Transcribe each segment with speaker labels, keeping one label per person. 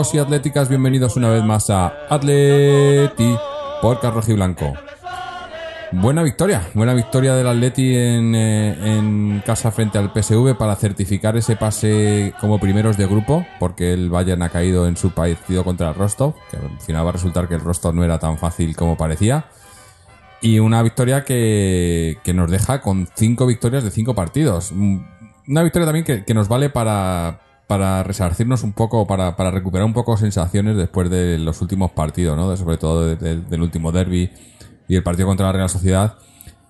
Speaker 1: atléticos y atléticas, bienvenidos una vez más a Atleti por Carroji Blanco. Buena victoria, buena victoria del Atleti en, eh, casa frente al PSV para certificar ese pase como primeros de grupo, porque el Bayern ha caído en su partido contra el Rostov, que al final va a resultar que el Rostov no era tan fácil como parecía. Y una victoria que, que nos deja con cinco victorias de cinco partidos. Mm, Una victoria también que, que nos vale para, para resarcirnos un poco, para, para recuperar un poco sensaciones después de los últimos partidos, ¿no? Sobre todo de- de- del último derby y el partido contra la Real Sociedad,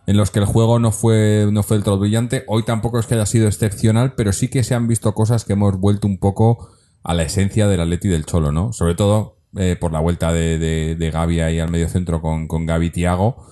Speaker 1: en los que el juego no fue, no fue del todo brillante. Hoy tampoco es que haya sido excepcional, pero sí que se han visto cosas que hemos vuelto un poco a la esencia del Atleti del Cholo, ¿no? Sobre todo eh, por la vuelta de, de, Gavi ahí al medio centro con, con Gavi y Thiago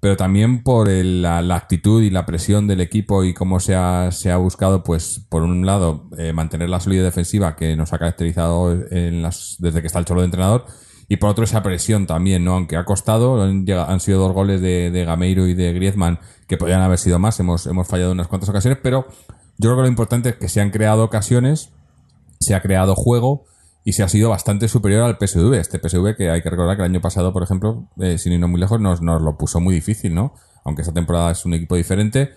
Speaker 1: pero también por el- la, la actitud y la presión del equipo y cómo se ha, se ha buscado, pues, por un lado, eh, mantener la solidez defensiva que nos ha caracterizado en las, desde que está el cholo de entrenador, y por otro esa presión también, ¿no? Aunque ha costado, han, sido dos goles de, de Gameiro y de Griezmann que podrían haber sido más, hemos, hemos fallado unas cuantas ocasiones, pero yo creo que lo importante es que se han creado ocasiones, se ha creado juego y se ha sido bastante superior al PSV. Este PSV que hay que recordar que el año pasado, por ejemplo, eh, sin irnos muy lejos, nos, nos lo puso muy difícil, ¿no? Aunque esta temporada es un equipo diferente,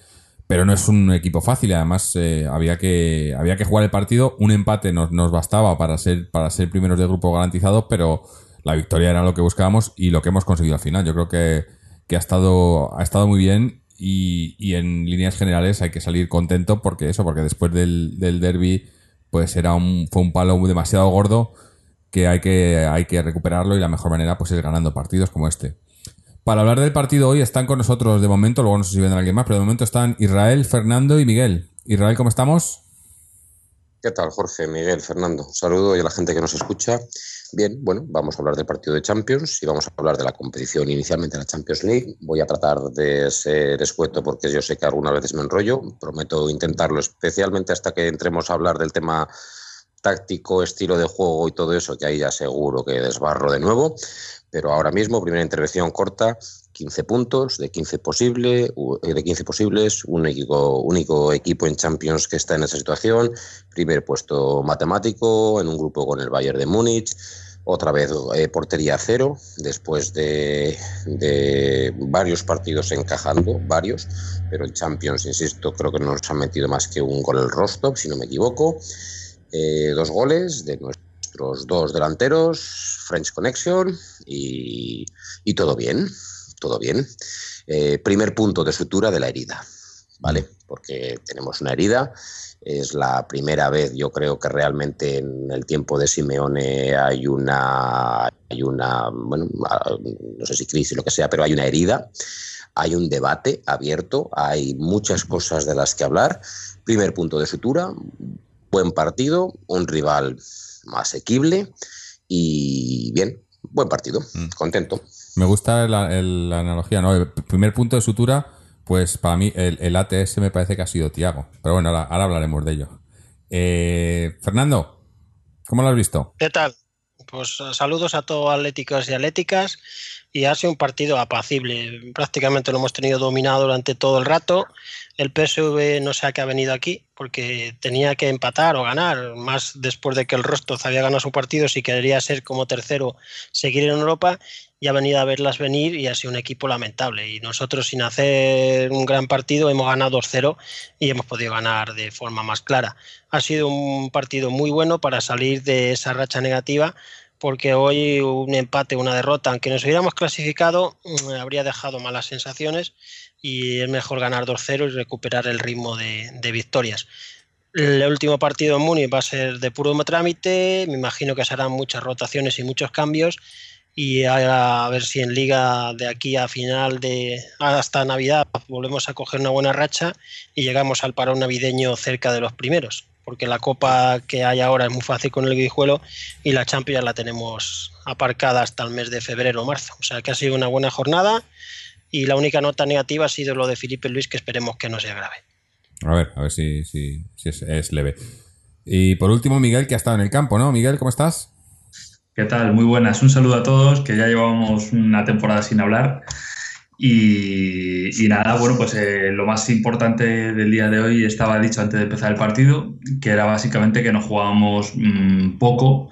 Speaker 1: pero no es un equipo fácil. Además, eh, había, que, había que jugar el partido. Un empate nos, nos bastaba para ser, para ser primeros de grupo garantizados, pero la victoria era lo que buscábamos y lo que hemos conseguido al final. Yo creo que, que ha, estado, ha estado muy bien y, y en líneas generales hay que salir contento porque eso, porque después del, del derby pues era un, fue un palo demasiado gordo que hay que, hay que recuperarlo y la mejor manera pues es ganando partidos como este. Para hablar del partido hoy están con nosotros de momento, luego no sé si vendrá alguien más, pero de momento están Israel, Fernando y Miguel. Israel, ¿cómo estamos?
Speaker 2: ¿Qué tal, Jorge, Miguel, Fernando? Un saludo y a la gente que nos escucha. Bien, bueno, vamos a hablar del partido de Champions y vamos a hablar de la competición inicialmente de la Champions League. Voy a tratar de ser escueto porque yo sé que algunas veces me enrollo. Prometo intentarlo, especialmente hasta que entremos a hablar del tema táctico, estilo de juego y todo eso, que ahí ya seguro que desbarro de nuevo. Pero ahora mismo, primera intervención corta, 15 puntos de 15 posible, u- de 15 posibles, un único, único equipo en Champions que está en esa situación, primer puesto matemático en un grupo con el Bayern de Múnich, otra vez eh, portería cero, después de, de varios partidos encajando, varios, pero en Champions, insisto, creo que no nos han metido más que un gol el Rostov, si no me equivoco, Eh, dos goles de nuestros dos delanteros, French Connection y, y todo bien, todo bien. Eh, primer punto de sutura de la herida, ¿vale? Porque tenemos una herida, es la primera vez, yo creo que realmente en el tiempo de Simeone hay una, hay una, bueno, no sé si crisis, lo que sea, pero hay una herida, hay un debate abierto, hay muchas cosas de las que hablar. Primer punto de sutura, buen partido, un rival asequible y bien, buen partido,
Speaker 1: Mm.
Speaker 2: contento.
Speaker 1: Me gusta la, el- la analogía, ¿no? El primer punto de sutura, pues para mí el, ATS me parece que ha sido Tiago. Pero bueno, ahora, ahora hablaremos de ello. Eh, Fernando, ¿cómo lo has visto?
Speaker 3: ¿Qué tal? Pues eh, saludos a todos atléticos y atléticas. Y ha sido un partido apacible. Prácticamente lo hemos tenido dominado durante todo el rato. El PSV no sé a qué ha venido aquí, porque tenía que empatar o ganar, más después de que el Rostov había ganado su partido, si quería ser como tercero, seguir en Europa, y ha venido a verlas venir y ha sido un equipo lamentable. Y nosotros, sin hacer un gran partido, hemos ganado 2-0 y hemos podido ganar de forma más clara. Ha sido un partido muy bueno para salir de esa racha negativa porque hoy un empate, una derrota, aunque nos hubiéramos clasificado, mm, habría dejado malas sensaciones y es mejor ganar 2-0 y recuperar el ritmo de, victorias. El último partido en Múnich va a ser de puro trámite, me imagino que se harán muchas rotaciones y muchos cambios y a, a ver si en liga de aquí a final de hasta Navidad volvemos a coger una buena racha y llegamos al parón navideño cerca de los primeros porque la copa que hay ahora es muy fácil con el guijuelo y la Champions la tenemos aparcada hasta el mes de febrero o marzo. O sea que ha sido una buena jornada y la única nota negativa ha sido lo de Felipe Luis, que esperemos que no sea grave.
Speaker 1: A ver, a ver si, si, es leve. Y por último, Miguel, que ha estado en el campo, ¿no? Miguel, ¿cómo estás?
Speaker 4: ¿Qué tal? Muy buenas. Un saludo a todos, que ya llevamos una temporada sin hablar. Y, nada, bueno, pues eh, lo más importante del día de hoy estaba dicho antes de empezar el partido, que era básicamente que nos jugábamos mm, poco.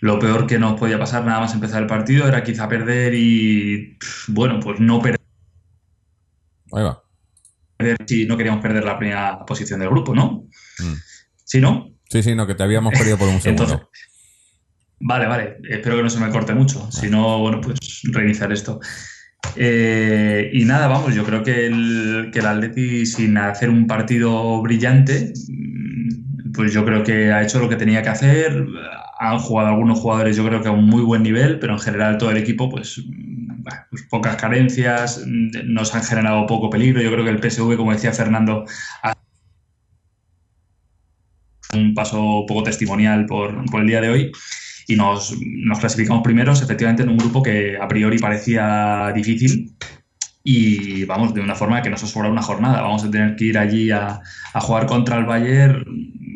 Speaker 4: Lo peor que nos podía pasar nada más empezar el partido era quizá perder y, bueno, pues no perder.
Speaker 1: Ahí va.
Speaker 4: Si no queríamos perder la primera posición del grupo, ¿no?
Speaker 1: Mm.
Speaker 4: ¿Sí, no?
Speaker 1: Sí, sí, no, que te habíamos perdido por un segundo.
Speaker 4: Entonces, vale, vale. Espero que no se me corte mucho. Si no, bueno, pues reiniciar esto. Eh, y nada, vamos, yo creo que el, que el Atleti, sin hacer un partido brillante, mm, pues yo creo que ha hecho lo que tenía que hacer. Han jugado algunos jugadores, yo creo que a un muy buen nivel, pero en general todo el equipo, pues, mm, pues pocas carencias, mm, nos han generado poco peligro. Yo creo que el PSV, como decía Fernando, ha un paso poco testimonial por, por el día de hoy y nos, nos, clasificamos primeros efectivamente en un grupo que a priori parecía difícil y vamos, de una forma que nos ha sobrado una jornada. Vamos a tener que ir allí a, a, jugar contra el Bayern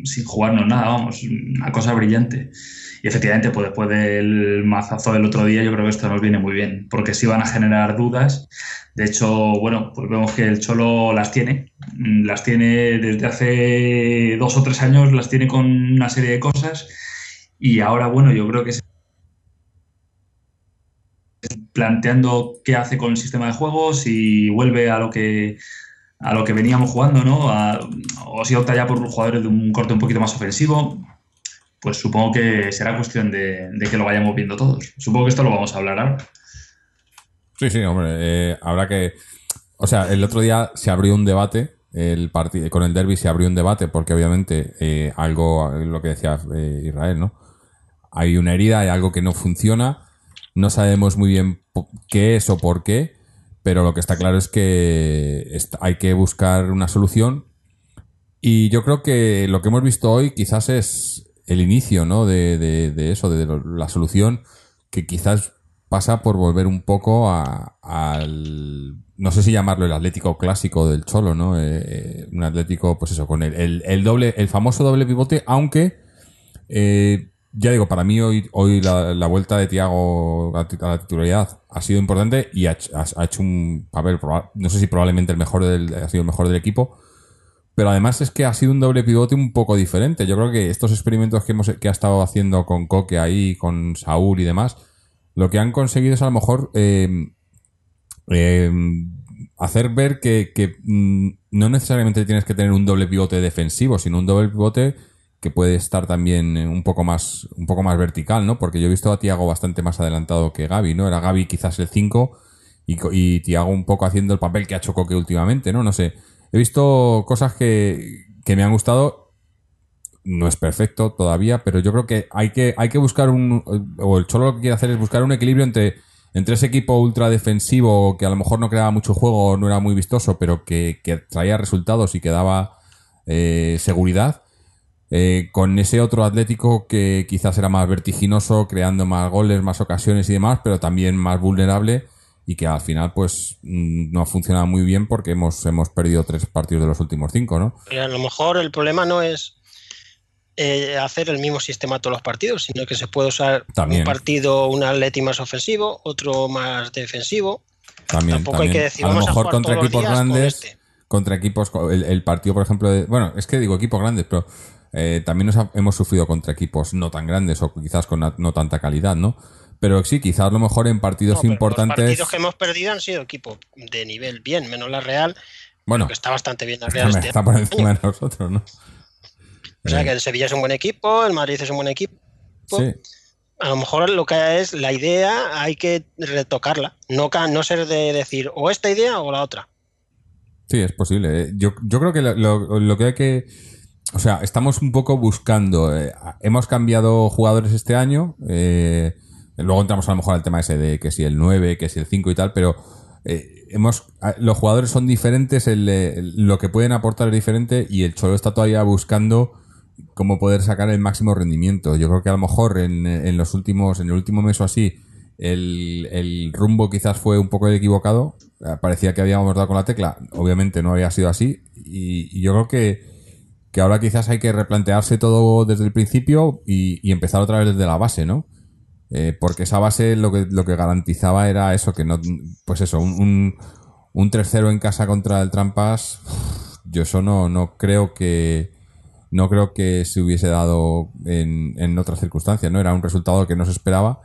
Speaker 4: sin jugarnos nada, vamos, una cosa brillante. Y efectivamente, pues después del mazazo del otro día, yo creo que esto nos viene muy bien, porque sí van a generar dudas. De hecho, bueno, pues vemos que el Cholo las tiene, las tiene desde hace dos o tres años, las tiene con una serie de cosas y ahora, bueno, yo creo que se planteando qué hace con el sistema de juego, si vuelve a lo que a lo que veníamos jugando, ¿no? O si opta ya por jugadores de un corte un poquito más ofensivo, pues supongo que será cuestión de, de, que lo vayamos viendo todos. Supongo que esto lo vamos a hablar ahora.
Speaker 1: Sí, sí, hombre, eh, habrá que... O sea, el otro día se abrió un debate el partido con el derby se abrió un debate porque obviamente eh, algo lo que decía eh, Israel no hay una herida hay algo que no funciona no sabemos muy bien qué es o por qué pero lo que está claro es que hay que buscar una solución y yo creo que lo que hemos visto hoy quizás es el inicio ¿no? de, de, eso de la solución que quizás pasa por volver un poco al no sé si llamarlo el Atlético clásico del Cholo, ¿no? Eh, eh, un Atlético, pues eso, con el, el, doble, el famoso doble pivote, aunque eh, ya digo, para mí hoy, hoy la, vuelta de Tiago a, la titularidad ha sido importante y ha, ha, hecho un papel, no sé si probablemente el mejor del, ha sido mejor del equipo, pero además es que ha sido un doble pivote un poco diferente. Yo creo que estos experimentos que hemos que ha estado haciendo con Coque ahí, con Saúl y demás, lo que han conseguido es a lo mejor eh, eh, hacer ver que, que, mm, no necesariamente tienes que tener un doble pivote defensivo, sino un doble pivote que puede estar también un poco más un poco más vertical, ¿no? Porque yo he visto a Tiago bastante más adelantado que Gaby, ¿no? Era Gaby quizás el 5 y, Tiago un poco haciendo el papel que ha hecho Coque últimamente, ¿no? No sé. He visto cosas que, que me han gustado. No es perfecto todavía, pero yo creo que hay que, hay que buscar un. O el Cholo lo que quiere hacer es buscar un equilibrio entre entre ese equipo ultra defensivo que a lo mejor no creaba mucho juego, no era muy vistoso, pero que, traía resultados y que daba eh, seguridad, eh, con ese otro Atlético que quizás era más vertiginoso, creando más goles, más ocasiones y demás, pero también más vulnerable y que al final pues mm, no ha funcionado muy bien porque hemos, hemos perdido tres partidos de los últimos cinco, ¿no?
Speaker 3: A lo mejor el problema no es eh, hacer el mismo sistema todos los partidos, sino que se puede usar
Speaker 1: También.
Speaker 3: un partido, un atleti más ofensivo, otro más defensivo.
Speaker 1: También,
Speaker 3: Tampoco
Speaker 1: también.
Speaker 3: hay que decir,
Speaker 1: a lo
Speaker 3: a
Speaker 1: mejor
Speaker 3: jugar
Speaker 1: contra equipos
Speaker 3: con
Speaker 1: grandes,
Speaker 3: este.
Speaker 1: contra equipos, el, el partido, por ejemplo, de, bueno, es que digo equipos grandes, pero eh, también nos ha- hemos sufrido contra equipos no tan grandes o quizás con no tanta calidad, ¿no? Pero sí, quizás a lo mejor en partidos
Speaker 3: No,
Speaker 1: importantes.
Speaker 3: Los partidos que hemos perdido han sido equipos de nivel bien, menos la Real,
Speaker 1: Bueno,
Speaker 3: que está bastante bien la Real
Speaker 1: está,
Speaker 3: este
Speaker 1: está por encima de nosotros, ¿no?
Speaker 3: O sea
Speaker 1: Eh,
Speaker 3: que el Sevilla es un buen equipo, el Madrid es un buen equipo.
Speaker 1: sí.
Speaker 3: A lo mejor lo que es la idea hay que retocarla, no, no ser de decir o esta idea o la otra.
Speaker 1: Sí, es posible. eh. Yo, yo creo que lo, lo- lo que hay que... O sea, estamos un poco buscando... eh, hemos cambiado jugadores este año. eh, luego entramos a lo mejor al tema ese de que si el 9, que si el 5 y tal, pero eh, hemos a- los jugadores son diferentes, lo que pueden aportar es diferente y el Cholo está todavía buscando cómo poder sacar el máximo rendimiento. Yo creo que a lo mejor en, los últimos, en el último mes o así, el, el rumbo quizás fue un poco equivocado. Parecía que habíamos dado con la tecla. Obviamente no había sido así. Y yo creo que, que ahora quizás hay que replantearse todo desde el principio y, y empezar otra vez desde la base, ¿no? Eh, porque esa base lo que, lo que garantizaba era eso, que no, pues eso, un, un, un 3-0 en casa contra el Trampas, yo eso no, no creo que, no creo que se hubiese dado en, en otras circunstancias, ¿no? Era un resultado que no se esperaba.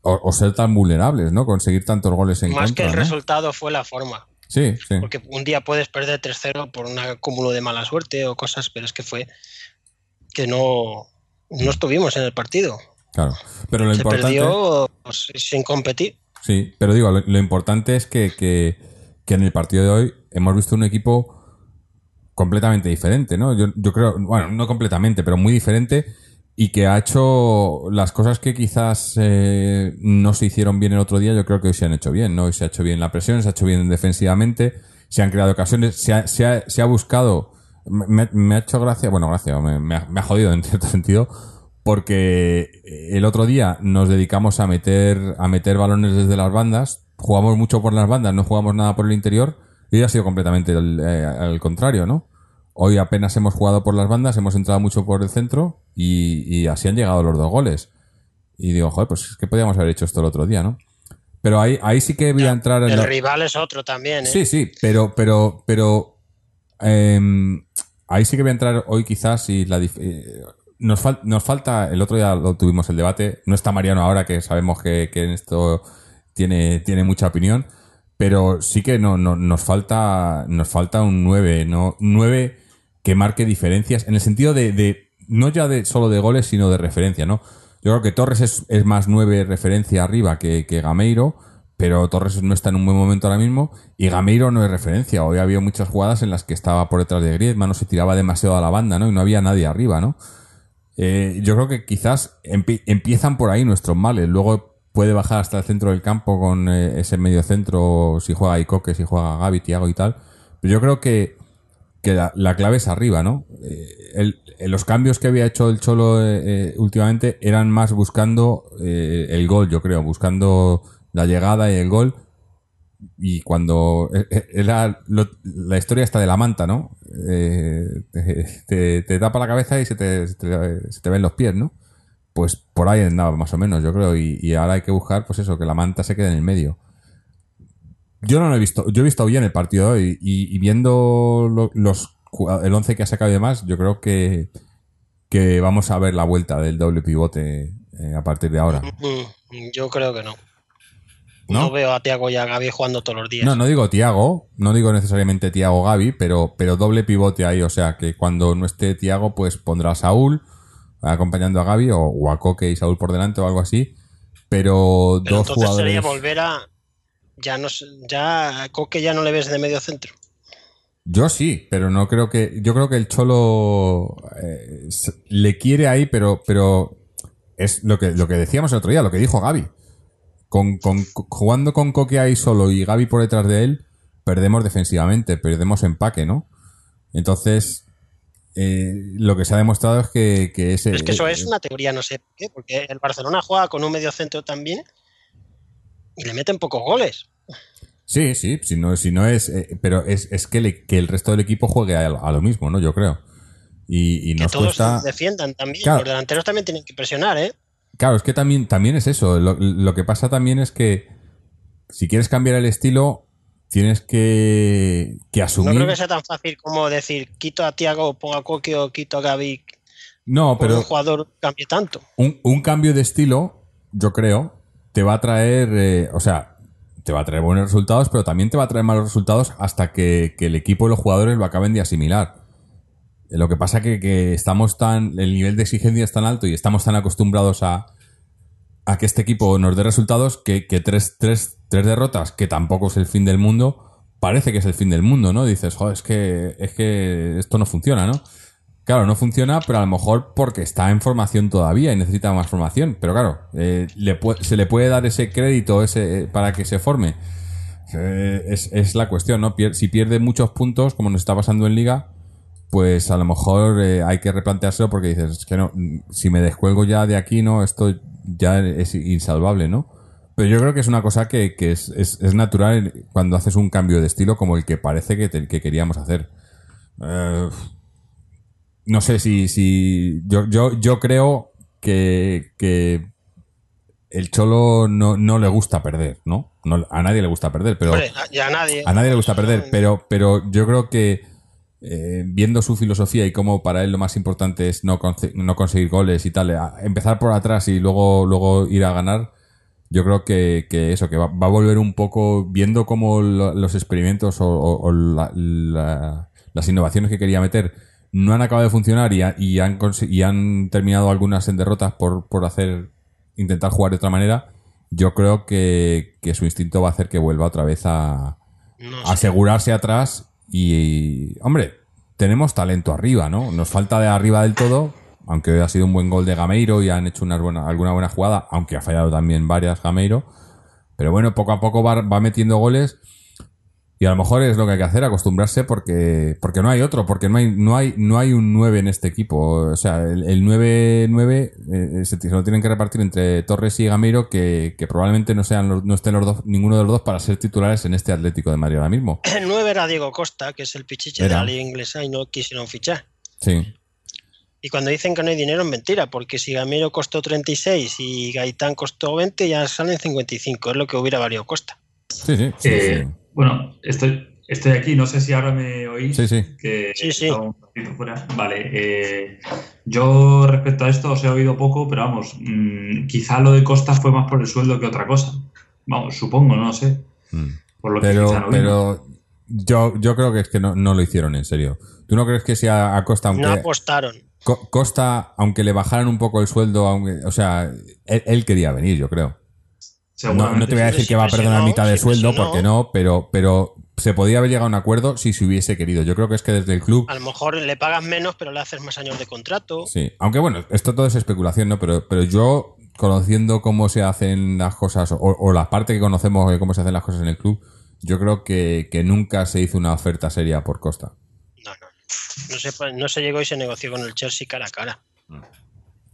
Speaker 1: O, o ser tan vulnerables, ¿no? Conseguir tantos goles en
Speaker 3: Más
Speaker 1: contra,
Speaker 3: que el
Speaker 1: ¿no?
Speaker 3: resultado fue la forma.
Speaker 1: Sí, sí.
Speaker 3: Porque un día puedes perder 3-0 por un acúmulo de mala suerte o cosas, pero es que fue que no, no estuvimos en el partido.
Speaker 1: Claro. Pero lo
Speaker 3: Se
Speaker 1: importante.
Speaker 3: perdió pues, sin competir.
Speaker 1: Sí, pero digo, lo, lo importante es que, que, que en el partido de hoy hemos visto un equipo completamente diferente, ¿no? Yo, yo creo, bueno, no completamente, pero muy diferente y que ha hecho las cosas que quizás eh, no se hicieron bien el otro día, yo creo que hoy se han hecho bien, ¿no? Hoy se ha hecho bien la presión, se ha hecho bien defensivamente, se han creado ocasiones, se ha, se ha, se ha buscado, me, me ha hecho gracia, bueno, gracia, me, me ha, me ha jodido en cierto sentido, porque el otro día nos dedicamos a meter, a meter balones desde las bandas, jugamos mucho por las bandas, no jugamos nada por el interior, y ha sido completamente el- eh, al contrario, ¿no? Hoy apenas hemos jugado por las bandas, hemos entrado mucho por el centro y, y así han llegado los dos goles. Y digo, joder, pues es que podíamos haber hecho esto el otro día, ¿no? Pero ahí, ahí sí que voy a entrar en
Speaker 3: El rival es otro también, ¿eh?
Speaker 1: Sí, sí, pero, pero, pero em, ahí sí que voy a entrar hoy quizás y la eh, nos, fal- nos falta, el otro día lo tuvimos el debate, no está Mariano ahora que sabemos que, que en esto tiene, tiene mucha opinión, pero sí que no, no- nos falta, nos falta un 9, ¿no? 9 que marque diferencias en el sentido de, no ya de solo de goles, sino de referencia, ¿no? Yo creo que Torres es, más 9 referencia arriba que, que Gameiro, pero Torres no está en un buen momento ahora mismo y Gameiro no es referencia. Hoy había muchas jugadas en las que estaba por detrás de Griezmann, no se tiraba demasiado a la banda, ¿no? Y no había nadie arriba, ¿no? Eh, yo creo que quizás empie- empiezan por ahí nuestros males. Luego puede bajar hasta el centro del campo con eh, ese medio centro, si juega Icoque, si juega Gaby, Tiago y tal. Pero yo creo que, que la, la clave es arriba, ¿no? Eh, el- eh, los cambios que había hecho el Cholo eh, eh, últimamente eran más buscando eh, el gol, yo creo, buscando la llegada y el gol. Y cuando la historia está de la manta, ¿no? Te, te- te tapa la cabeza y se te, se te- se te ven los pies, ¿no? Pues por ahí andaba más o menos, yo creo. Y, y ahora hay que buscar, pues eso, que la manta se quede en el medio. Yo no lo he visto. Yo he visto bien el partido de hoy y, y viendo lo- los el 11 que ha sacado y demás, yo creo que, que vamos a ver la vuelta del doble pivote eh, a partir de ahora.
Speaker 3: Mm, Yo creo que no.
Speaker 1: ¿No?
Speaker 3: ¿No? veo a Tiago y a Gaby jugando todos los días.
Speaker 1: No, no digo Tiago, no digo necesariamente Tiago Gaby, pero, pero doble pivote ahí. O sea, que cuando no esté Tiago, pues pondrá a Saúl acompañando a Gaby o, o a Coque y Saúl por delante o algo así. Pero,
Speaker 3: Pero
Speaker 1: dos
Speaker 3: entonces
Speaker 1: jugadores.
Speaker 3: sería volver a. Ya no ya a Coque ya no le ves de medio centro.
Speaker 1: Yo sí, pero no creo que. Yo creo que el Cholo eh, le quiere ahí, pero, pero es lo que, lo que decíamos el otro día, lo que dijo Gaby. Con, con- jugando con Coque ahí solo y Gaby por detrás de él, perdemos defensivamente, perdemos empaque, ¿no? Entonces, eh, lo que se ha demostrado es que, que ese.
Speaker 3: Pero es que eso es una teoría, no sé por qué, porque el Barcelona juega con un medio centro también y le meten pocos goles.
Speaker 1: Sí, sí, si no, si no es. eh, pero es, es que, le- que el resto del equipo juegue a, a lo mismo, ¿no? Yo creo. Y, y
Speaker 3: Que
Speaker 1: nos
Speaker 3: todos
Speaker 1: cuesta.
Speaker 3: defiendan también.
Speaker 1: Claro.
Speaker 3: Los delanteros también tienen que presionar, ¿eh?
Speaker 1: Claro, es que también, también es eso. Lo, lo que pasa también es que si quieres cambiar el estilo, tienes que, que
Speaker 3: No
Speaker 1: asumir.
Speaker 3: creo que sea tan fácil como decir quito a Tiago, pongo a Coque o quito a Gaby.
Speaker 1: No,
Speaker 3: Pero
Speaker 1: pero
Speaker 3: un jugador cambie tanto.
Speaker 1: un, un cambio de estilo, yo creo, te va a traer. eh, o sea, te va a traer buenos resultados, pero también te va a traer malos resultados hasta que, el equipo y los jugadores lo acaben de asimilar. Eh, Lo que pasa que, que estamos tan. El nivel de exigencia es tan alto y estamos tan acostumbrados a, a que este equipo nos dé resultados que, que tres, tres, tres derrotas, que tampoco es el fin del mundo, parece que es el fin del mundo, ¿no? Dices, joder, es que, es que esto no funciona, ¿no? Claro, no funciona, pero a lo mejor porque está en formación todavía y necesita más formación. Pero claro, eh, se le puede dar ese crédito ese, eh, para que se forme. Eh, es, la cuestión, ¿no? Si pierde muchos puntos, como nos está pasando en Liga, pues a lo mejor hay que replanteárselo porque dices, es que no, si me descuelgo ya de aquí, no, esto ya es insalvable, ¿no? Pero yo creo que es una cosa que, es, natural cuando haces un cambio de estilo como el que parece que, que queríamos hacer. No sé si, si yo, yo, yo creo que, que el Cholo no, no le gusta perder, ¿no? No- A nadie le gusta perder, pero
Speaker 3: Hombre, a- ya a nadie.
Speaker 1: a nadie le gusta perder, pero, pero yo creo que eh, viendo su filosofía y cómo para él lo más importante es no, no conseguir goles y tal, a- empezar por atrás y luego, luego ir a ganar, yo creo que, que eso, que va, va a volver un poco viendo cómo lo- los experimentos o, o- o la- la- las innovaciones que quería meter no han acabado de funcionar y, ha- y han, y han terminado algunas en derrotas por, por hacer intentar jugar de otra manera. Yo creo que, que su instinto va a hacer que vuelva otra vez a,
Speaker 3: No sé.
Speaker 1: asegurarse atrás y, hombre, tenemos talento arriba, ¿no? Nos falta de arriba del todo, aunque hoy ha sido un buen gol de Gameiro y han hecho unas buena, alguna buena jugada, aunque ha fallado también varias Gameiro. Pero bueno, poco a poco va, va metiendo goles y a lo mejor es lo que hay que hacer, acostumbrarse porque, porque no hay otro, porque no hay, no hay, no hay un 9 en este equipo. O sea, el, el 9-9 eh, se, se lo tienen que repartir entre Torres y Gameiro, que, que probablemente no sean los- no estén los dos, ninguno de los dos para ser titulares en este Atlético de Madrid ahora mismo.
Speaker 3: El 9 era Diego Costa, que es el pichiche
Speaker 1: Era.
Speaker 3: de la liga inglesa y no quisieron fichar.
Speaker 1: Sí.
Speaker 3: Y cuando dicen que no hay dinero es mentira, porque si Gamero costó 36 y Gaitán costó 20, ya salen 55, es lo que hubiera valido Costa.
Speaker 1: Sí, sí, sí,
Speaker 4: Eh, Bueno, estoy, estoy aquí, no sé si ahora me oís.
Speaker 1: sí, sí.
Speaker 4: Que
Speaker 3: Sí,
Speaker 4: un poquito fuera. Vale, eh, yo respecto a esto os he oído poco, pero vamos, mm, quizá lo de Costa fue más por el sueldo que otra cosa. Vamos, supongo, no sé.
Speaker 1: Mm.
Speaker 4: Por lo que quizá
Speaker 1: Pero,
Speaker 4: no
Speaker 1: pero yo, yo creo que es que no, no lo hicieron en serio. ¿Tú no crees que si a, a Costa, aunque
Speaker 3: No apostaron.
Speaker 1: Co- Costa, aunque le bajaran un poco el sueldo, aunque, o sea, él, él quería venir, yo creo. No, te voy a decir que va a
Speaker 3: no,
Speaker 1: mitad de sueldo, porque no, pero, pero se podía haber llegado a un acuerdo si se hubiese querido. Yo creo que es que desde el club,
Speaker 3: A lo mejor le pagas menos, pero le haces más años de contrato.
Speaker 1: sí. Aunque bueno, esto todo es especulación, ¿no? Pero, pero yo, conociendo cómo se hacen las cosas, o, o la parte que conocemos de cómo se hacen las cosas en el club, yo creo que, que nunca se hizo una oferta seria por Costa.
Speaker 3: No, no. No se, no se llegó y se negoció con el Chelsea cara a cara.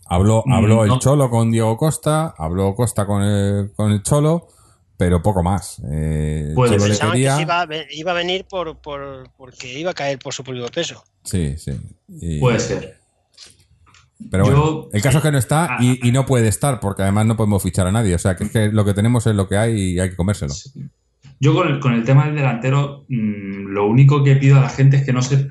Speaker 1: Habló,
Speaker 4: Mm,
Speaker 1: habló el. Cholo con Diego Costa, habló Costa con el, con el Cholo, pero poco más. Eh, el
Speaker 4: Puede
Speaker 1: Cholo le
Speaker 3: Pensaban que se iba, iba a venir por, por- porque iba a caer por su propio peso.
Speaker 1: Sí, sí. Y-
Speaker 4: Puede ser.
Speaker 1: Pero bueno,
Speaker 4: Yo-
Speaker 1: el caso es que no está
Speaker 4: Ah,
Speaker 1: y, y no puede estar, porque además no podemos fichar a nadie. O sea, que es que lo que tenemos es lo que hay y hay que comérselo.
Speaker 4: Yo con el, con el tema del delantero, mm, lo único que pido a la gente es que no se,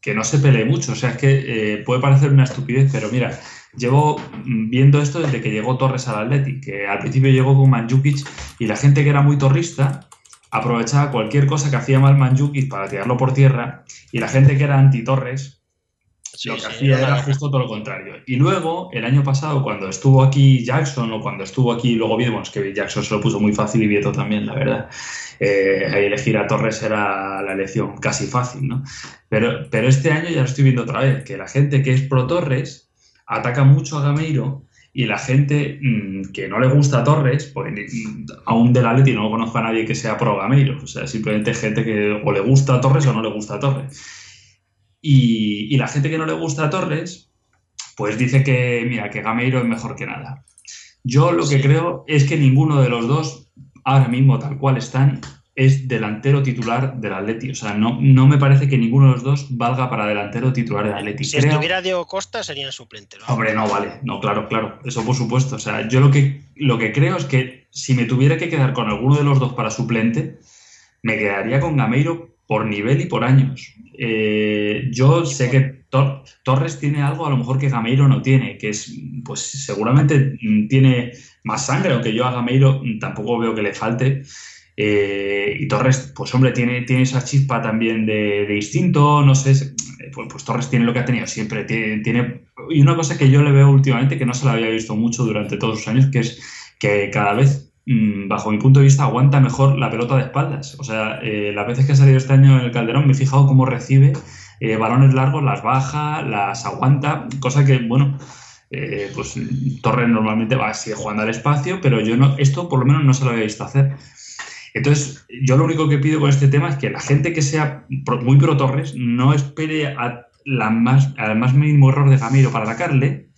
Speaker 4: que no se pelee mucho. O sea, es que eh, puede parecer una estupidez, pero mira, llevo viendo esto desde que llegó Torres al Athletic, que al principio llegó con Manjukic y la gente que era muy torrista aprovechaba cualquier cosa que hacía mal Manjukic para tirarlo por tierra y la gente que era anti-Torres
Speaker 3: Sí,
Speaker 4: lo que
Speaker 3: sí,
Speaker 4: hacía
Speaker 3: era
Speaker 4: justo todo lo contrario. Y luego, el año pasado, cuando estuvo aquí Jackson o cuando estuvo aquí, luego vimos que Jackson se lo puso muy fácil y Vieto también, la verdad. Eh, elegir a Torres era la elección casi fácil, ¿no? Pero, pero este año ya lo estoy viendo otra vez, que la gente que es pro Torres ataca mucho a Gameiro y la gente mm, que no le gusta a Torres, porque ni- aún del Atleti no conozco a nadie que sea pro Gameiro, o sea, simplemente gente que o le gusta a Torres o no le gusta a Torres. Y, y la gente que no le gusta a Torres, pues dice que, mira, que Gameiro es mejor que nada. Yo lo que creo es que ninguno de los dos, ahora mismo tal cual están, es delantero titular del Atleti. O sea, no, no me parece que ninguno de los dos valga para delantero titular del Atleti.
Speaker 3: Si
Speaker 4: Creo-
Speaker 3: estuviera Diego Costa, serían suplente. ¿no?
Speaker 4: Hombre, no, vale. No, claro, claro. Eso por supuesto. O sea, yo lo que, lo que creo es que si me tuviera que quedar con alguno de los dos para suplente, me quedaría con Gameiro por nivel y por años. Eh, yo sé que Tor- Torres tiene algo a lo mejor que Gameiro no tiene, que es, pues seguramente tiene más sangre, aunque yo a Gameiro tampoco veo que le falte. Eh, y Torres, pues hombre, tiene, tiene esa chispa también de, instinto, no sé, se- pues, pues Torres tiene lo que ha tenido siempre, tiene, tiene- y una cosa que yo le veo últimamente, que no se la había visto mucho durante todos los años, que es que cada vez, mm, bajo mi punto de vista, aguanta mejor la pelota de espaldas. O sea, eh, las veces que ha salido este año en el Calderón me he fijado cómo recibe eh, balones largos, las baja, las aguanta, cosa que, bueno, eh, pues Torres normalmente va sigue jugando al espacio, pero yo no, esto por lo menos no se lo había visto hacer. Entonces, yo lo único que pido con este tema es que la gente que sea muy pro Torres no espere a la más, al más mínimo error de Gamiro para atacarle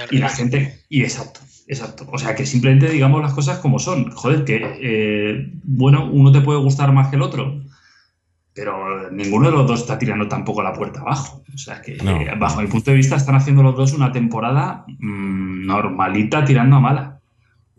Speaker 3: al
Speaker 4: y la gente. Y exacto, exacto. O sea, que simplemente digamos las cosas como son. Joder, que, eh, bueno, uno te puede gustar más que el otro. pero ninguno de los dos está tirando tampoco la puerta abajo. O sea que,
Speaker 1: No.
Speaker 4: eh, bajo mi punto de vista, están haciendo los dos una temporada mm, normalita tirando a mala.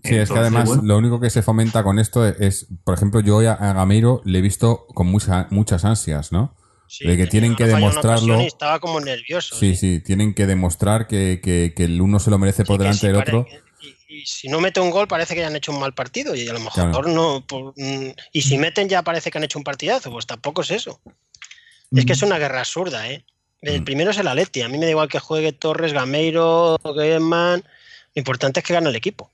Speaker 1: Sí, es que además
Speaker 4: bueno,
Speaker 1: lo único que se fomenta con esto es, por ejemplo, yo hoy a, Gameiro le he visto con mucha- muchas ansias, ¿no?
Speaker 3: Sí,
Speaker 1: de que tienen que demostrarlo.
Speaker 3: y estaba como nervioso.
Speaker 1: Sí, sí, tienen que demostrar que, que- que el uno se lo merece por
Speaker 3: Sí,
Speaker 1: delante del otro.
Speaker 3: Y, y si no mete un gol, parece que ya han hecho un mal partido. Y a lo mejor
Speaker 1: Claro.
Speaker 3: no. por- mm, y si meten, ya parece que han hecho un partidazo. Pues tampoco es eso. Es que es una guerra absurda, ¿eh? El
Speaker 1: Mm.
Speaker 3: primero es el Atleti. A mí me da igual que juegue Torres, Gameiro, Griezmann. Lo importante es que gane el equipo.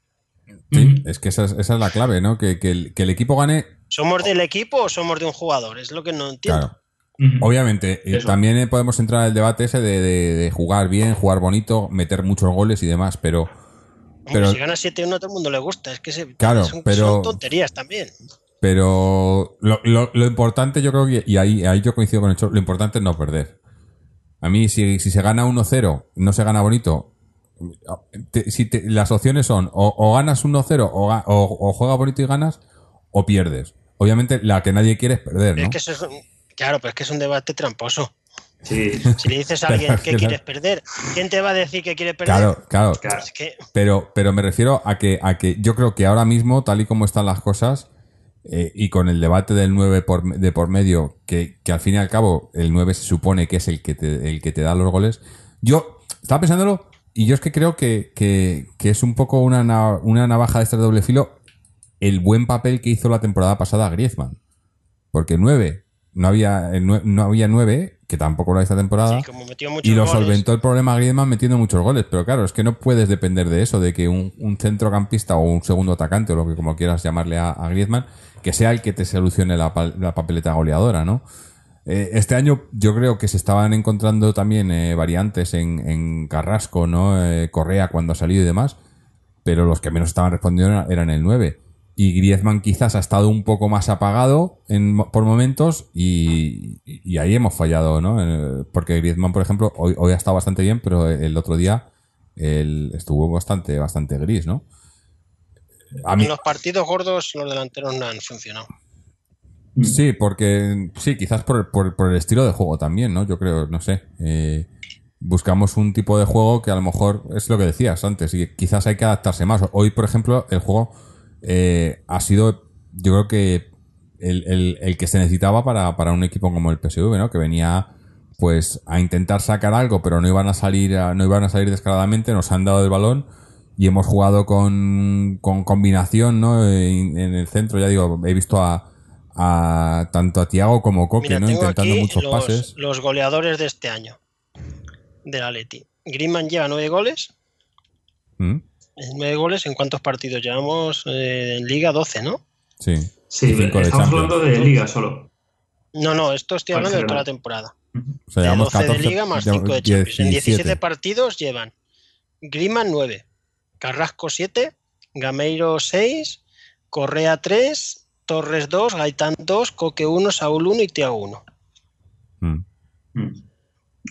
Speaker 1: Sí, es que esa es, esa es la clave, ¿no? Que, que el, que el equipo gane,
Speaker 3: ¿Somos del equipo o somos de un jugador? Es lo que no entiendo.
Speaker 1: claro. Obviamente, eh,
Speaker 4: Eso.
Speaker 1: también eh, podemos entrar al debate ese de, de- de jugar bien, jugar bonito, meter muchos goles y demás, pero
Speaker 3: Hombre,
Speaker 1: pero-
Speaker 3: si gana 7-1 a todo el mundo le gusta. Es que se,
Speaker 1: Claro,
Speaker 3: son,
Speaker 1: pero-
Speaker 3: son tonterías también.
Speaker 1: Pero lo, lo- lo importante, yo creo que, y ahí, ahí yo coincido con el Cholo, lo importante es no perder. A mí, si, si se gana 1-0, no se gana bonito. Te- si te- las opciones son o, o ganas 1-0 o, o, o juegas bonito y ganas, o pierdes. Obviamente, la que nadie quiere es perder,
Speaker 3: Pero
Speaker 1: ¿no?
Speaker 3: Es que eso es un- claro, pero es que es un debate tramposo.
Speaker 4: Sí,
Speaker 3: Si le dices a alguien que
Speaker 1: Claro.
Speaker 3: quieres perder, ¿quién te va a decir que quiere perder?
Speaker 1: Claro, claro.
Speaker 4: claro.
Speaker 3: Es que
Speaker 1: Pero, pero me refiero a que, a que yo creo que ahora mismo, tal y como están las cosas, eh, y con el debate del 9 por, de por medio, que, que al fin y al cabo el 9 se supone que es el que te, el que te da los goles, yo estaba pensándolo y yo es que creo que, que, que es un poco una, na- una navaja de este doble filo el buen papel que hizo la temporada pasada Griezmann. Porque 9, no había, nue- no había 9, que tampoco lo hay esta temporada.
Speaker 3: sí, como metió muchos
Speaker 1: Y lo
Speaker 3: goles,
Speaker 1: solventó el problema Griezmann metiendo muchos goles. Pero claro, es que no puedes depender de eso, de que un, un centrocampista o un segundo atacante, o lo que como quieras llamarle a, a Griezmann, que sea el que te solucione la, la papeleta goleadora, ¿no? Eh, este año yo creo que se estaban encontrando también eh, variantes en, Carrasco, ¿no? Eh, Correa cuando ha salido y demás, pero los que menos estaban respondiendo eran- el 9. Y Griezmann quizás ha estado un poco más apagado en, por momentos y, ahí hemos fallado, ¿no? Porque Griezmann, por ejemplo, hoy, ha estado bastante bien, pero el otro día estuvo bastante, bastante gris, ¿no? A mí,
Speaker 3: En los partidos gordos los delanteros no han funcionado.
Speaker 1: Sí, porque sí, quizás por, por- por el estilo de juego también, ¿no? Yo creo, no sé. eh, buscamos un tipo de juego que a lo mejor es lo que decías antes y quizás hay que adaptarse más. Hoy, por ejemplo, el juego eh, ha sido, yo creo que el, el- el que se necesitaba para, para un equipo como el PSV, ¿no? Que venía pues a intentar sacar algo, pero no iban a salir, no iban a salir descaradamente, nos han dado el balón y hemos jugado con, con combinación, ¿no? En, en el centro, ya digo, he visto a, a tanto a Tiago como Coque,
Speaker 3: Mira,
Speaker 1: ¿no? Intentando muchos
Speaker 3: los,
Speaker 1: pases.
Speaker 3: los goleadores de este año del Atleti. Griezmann lleva nueve goles.
Speaker 1: ¿Mm?
Speaker 3: Nueve goles, ¿en cuántos partidos llevamos eh, en Liga? 12, ¿no?
Speaker 1: Sí.
Speaker 4: Sí, estamos
Speaker 1: Champions.
Speaker 4: hablando de liga solo.
Speaker 3: No, no, esto estoy hablando de toda la temporada.
Speaker 1: O sea,
Speaker 3: de
Speaker 1: llevamos
Speaker 3: 12
Speaker 1: 14,
Speaker 3: de Liga más
Speaker 1: ya-
Speaker 3: 5 de Champions. En 17
Speaker 1: 17.
Speaker 3: partidos llevan Griezmann 9, Carrasco 7, Gameiro 6, Correa 3, Torres 2, Gaitán 2, Coque 1, Saúl 1 y Tiago 1.
Speaker 1: Mm,
Speaker 4: Mm.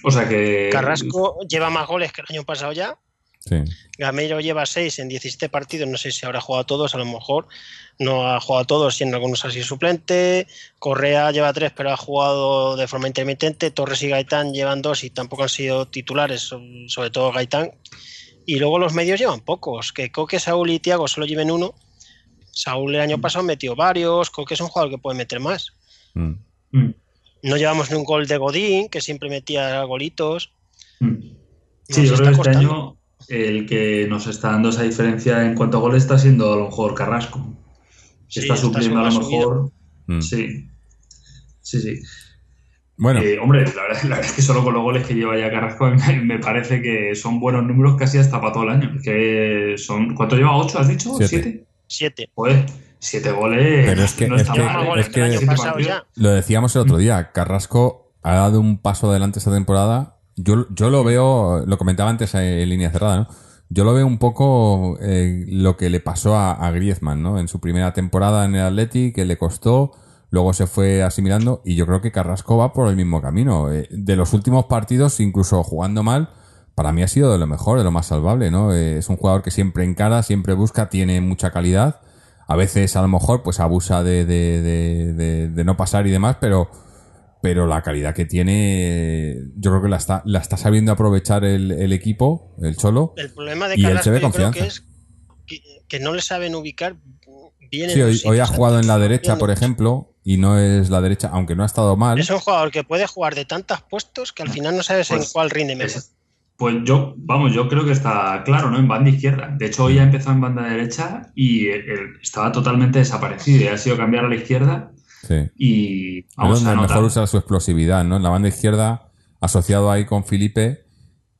Speaker 4: O sea que.
Speaker 3: Carrasco lleva más goles que el año pasado ya.
Speaker 1: Sí.
Speaker 3: Gameiro lleva 6 en 17 partidos, no sé si habrá jugado a todos, a lo mejor no ha jugado a todos, siendo algunos así suplente. Correa lleva 3, pero ha jugado de forma intermitente. Torres y Gaitán llevan 2 y tampoco han sido titulares, so- sobre todo Gaitán. Y luego los medios llevan pocos, que Coque, Saúl y Tiago solo lleven uno. Saúl el año pasado metió varios, Coque es un jugador que puede meter más.
Speaker 1: Mm.
Speaker 4: Mm.
Speaker 3: No llevamos ni un gol de Godín, que siempre metía golitos.
Speaker 4: Mm. Sí, yo creo que este año el que nos está dando esa diferencia en cuanto a goles está siendo a lo mejor Carrasco.
Speaker 3: Sí,
Speaker 4: está supliendo a lo mejor.
Speaker 1: Mm.
Speaker 4: Sí. Sí, sí.
Speaker 1: Bueno,
Speaker 4: Eh, hombre, la verdad, la verdad es que solo con los goles que lleva ya Carrasco me, me parece que son buenos números casi hasta para todo el año. Que son, ¿Cuánto lleva? ¿Ocho has dicho?
Speaker 1: Siete.
Speaker 4: ¿Siete?
Speaker 3: 7.
Speaker 4: Joder, siete goles.
Speaker 1: Pero es que-
Speaker 4: no
Speaker 1: es
Speaker 4: está
Speaker 1: que-
Speaker 3: Lleva más
Speaker 4: mal,
Speaker 3: goles
Speaker 1: es
Speaker 3: que el
Speaker 1: que-
Speaker 3: año
Speaker 4: Siete
Speaker 3: pasado
Speaker 4: partidos.
Speaker 3: ya.
Speaker 1: lo decíamos el otro día, Carrasco ha dado un paso adelante esta temporada. Yo, yo lo veo, lo comentaba antes en línea cerrada, ¿no? Yo lo veo un poco eh, lo que le pasó a, a Griezmann, ¿no? En su primera temporada en el Atleti, que le costó, luego se fue asimilando y yo creo que Carrasco va por el mismo camino. Eh, de los últimos partidos, incluso jugando mal, para mí ha sido de lo mejor, de lo más salvable, ¿no? Eh, es un jugador que siempre encara, siempre busca, tiene mucha calidad. A veces, a lo mejor, pues abusa de, de, de, de- de no pasar y demás, pero pero la calidad que tiene, yo creo que la está, la está sabiendo aprovechar el, el equipo, el Cholo.
Speaker 3: El problema de
Speaker 1: Y él se ve confianza.
Speaker 3: que es que, que no le saben ubicar bien.
Speaker 1: Sí, hoy, ha jugado en la derecha, por ejemplo, y no es la derecha, aunque no ha estado mal.
Speaker 3: Es un jugador que puede jugar de tantos puestos que al final no sabes en
Speaker 4: Pues,
Speaker 3: cuál rinde mejor.
Speaker 4: Es- Pues yo, vamos, yo creo que está claro, ¿no? En banda izquierda. De hecho, hoy ha empezado en banda derecha y estaba totalmente desaparecido. Y ha sido cambiar a la izquierda
Speaker 1: Sí.
Speaker 4: y
Speaker 1: Es
Speaker 4: vamos
Speaker 1: donde
Speaker 4: a notar.
Speaker 1: mejor usa su explosividad, ¿no? En la banda izquierda, asociado ahí con Felipe.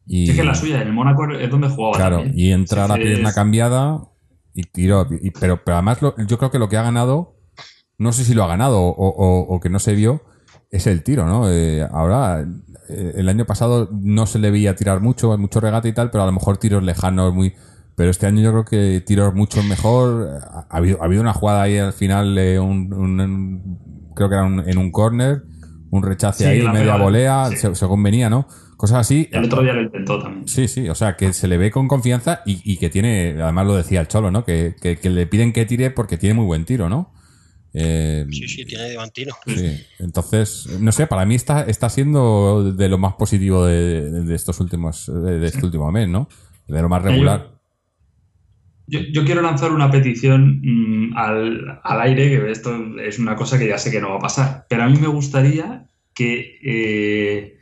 Speaker 1: Y,
Speaker 4: Sí, es que la suya, en el Mónaco es donde jugaba.
Speaker 1: Claro,
Speaker 4: también.
Speaker 1: y entra a la
Speaker 4: Entonces,
Speaker 1: pierna cambiada y tiró. y- pero, pero además, lo- yo creo que lo que ha ganado, no sé si lo ha ganado o, o- o que no se vio, es el tiro, ¿no? Eh, ahora, eh, el año pasado no se le veía tirar mucho, mucho regate y tal, pero a lo mejor tiros lejanos, muy. Pero este año yo creo que tiros mucho mejor. Ha, ha habido, ha habido una jugada ahí al final, eh, un, un- un- creo que era un- en un corner, un rechace
Speaker 4: Sí,
Speaker 1: ahí, media
Speaker 4: pegada,
Speaker 1: volea,
Speaker 4: sí.
Speaker 1: se- según venía, ¿no? Cosas así.
Speaker 4: El otro día lo intentó también.
Speaker 1: Sí, sí, o sea, que se le ve con confianza y, y que tiene, además lo decía el Cholo, ¿no? Que, que- que le piden que tire porque tiene muy buen tiro, ¿no? Eh,
Speaker 3: Sí, sí, tiene divantino.
Speaker 1: sí. Entonces, no sé, para mí está, está siendo de lo más positivo de, de estos últimos, de, este último mes, ¿no? De lo más regular.
Speaker 4: Yo, yo quiero lanzar una petición mm, al, al aire, que esto es una cosa que ya sé que no va a pasar, pero a mí me gustaría que, eh,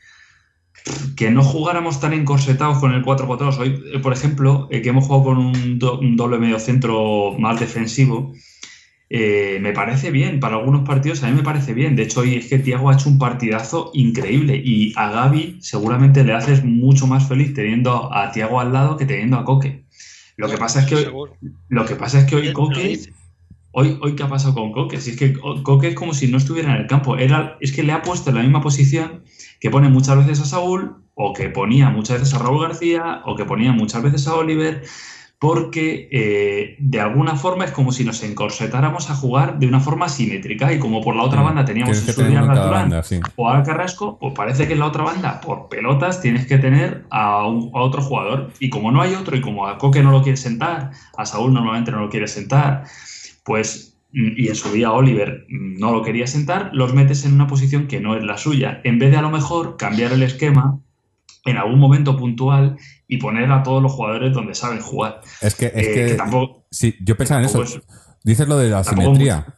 Speaker 4: que no jugáramos tan encorsetados con el 4-4-2. Hoy, eh, por ejemplo, eh, que hemos jugado con un, do- un doble medio centro más defensivo, eh, me parece bien. Para algunos partidos a mí me parece bien. De hecho, hoy es que Tiago ha hecho un partidazo increíble y a Gaby seguramente le haces mucho más feliz teniendo a Tiago al lado que teniendo a Coque. Lo que pasa es que hoy, lo que pasa es que hoy Coque, hoy, hoy ¿qué ha pasado con Coque? Si es que Co- Coque es como si no estuviera en el campo. Era, es que le ha puesto en la misma posición que pone muchas veces a Saúl, o que ponía muchas veces a Raúl García, o que ponía muchas veces a Oliver, porque eh, de alguna forma es como si nos encorsetáramos a jugar de una forma simétrica y como por la otra
Speaker 1: Mm.
Speaker 4: banda teníamos
Speaker 1: que
Speaker 4: a
Speaker 1: sí.
Speaker 4: o a Carrasco, pues parece que en la otra banda, por pelotas, tienes que tener a, un- a otro jugador. Y como no hay otro, y como a Coque no lo quiere sentar, a Saúl normalmente no lo quiere sentar, pues, mm, y en su día Oliver mm, no lo quería sentar, los metes en una posición que no es la suya. En vez de a lo mejor cambiar el esquema en algún momento puntual y poner a todos los jugadores donde saben jugar.
Speaker 1: Es que, es
Speaker 4: Eh,
Speaker 1: que,
Speaker 4: que tampoco.
Speaker 1: sí, yo pensaba en eso.
Speaker 4: es-
Speaker 1: Dices lo de la simetría.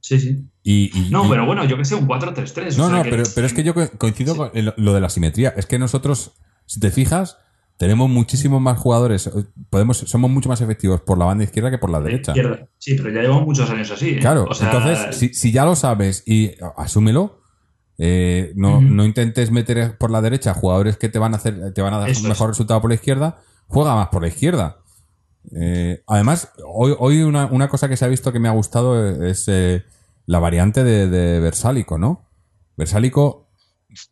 Speaker 4: Sí, sí.
Speaker 1: Y, y-
Speaker 4: No,
Speaker 1: y-
Speaker 4: pero bueno, yo que sé, un 4-3-3. o
Speaker 1: No,
Speaker 4: sea
Speaker 1: no,
Speaker 4: que-
Speaker 1: pero, pero es que yo co- coincido
Speaker 4: Sí.
Speaker 1: con lo de la simetría. Es que nosotros, si te fijas, tenemos muchísimos más jugadores. Podemos, somos mucho más efectivos por la banda izquierda que por la
Speaker 4: de
Speaker 1: derecha.
Speaker 4: izquierda. Sí, pero ya llevamos muchos años así. ¿eh?
Speaker 1: Claro,
Speaker 4: O sea,
Speaker 1: entonces, si, si ya lo sabes y asúmelo, eh, no, no intentes meter por la derecha jugadores que te van a hacer, te van a dar
Speaker 4: Eso
Speaker 1: un
Speaker 4: es.
Speaker 1: mejor resultado por la izquierda, juega más por la izquierda. Eh, además, hoy, hoy una, una cosa que se ha visto que me ha gustado es eh, la variante de, de Versálico, ¿no? Versálico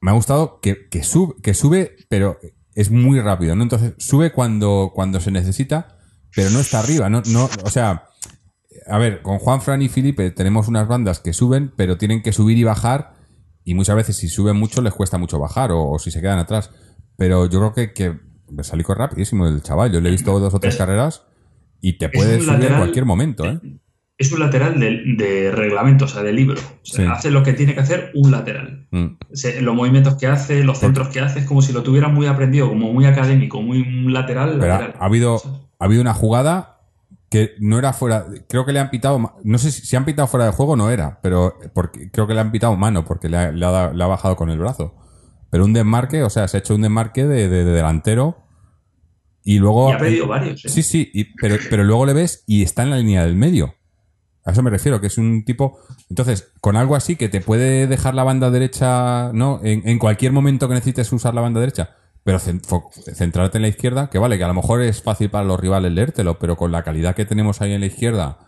Speaker 1: me ha gustado que, que, sub- que sube, pero es muy rápido, ¿no? Entonces, sube cuando, cuando se necesita, pero no está arriba, no, no, o sea, a ver, con Juan Fran y Felipe tenemos unas bandas que suben, pero tienen que subir y bajar, y muchas veces si suben mucho les cuesta mucho bajar, o, o si se quedan atrás. Pero yo creo que, que es rapidísimo el chaval, yo le he visto dos o tres
Speaker 4: Es-
Speaker 1: carreras y te puede subir en cualquier momento, ¿eh?
Speaker 4: Es un lateral de, de reglamento, o sea, de libro. O sea,
Speaker 1: Sí.
Speaker 4: Hace lo que tiene que hacer un lateral.
Speaker 1: Mm.
Speaker 4: Los movimientos que hace, los centros que hace, es como si lo tuviera muy aprendido, como muy académico, muy un lateral.
Speaker 1: Pero ha,
Speaker 4: lateral.
Speaker 1: ha habido, ha habido una jugada que no era fuera. Creo que le han pitado. No sé si, si han pitado fuera de juego, no era. Pero porque, creo que le han pitado mano porque le ha, le ha da- le ha bajado con el brazo. Pero un desmarque, o sea, se ha hecho un desmarque de, de- de delantero. Y luego.
Speaker 4: Y ha pedido varios. ¿eh?
Speaker 1: Sí, sí, y- pero, pero luego le ves y está en la línea del medio. A eso me refiero, que es un tipo. Entonces, con algo así que te puede dejar la banda derecha, ¿no? En, en cualquier momento que necesites usar la banda derecha, pero centrarte en la izquierda, que vale, que a lo mejor es fácil para los rivales leértelo, pero con la calidad que tenemos ahí en la izquierda,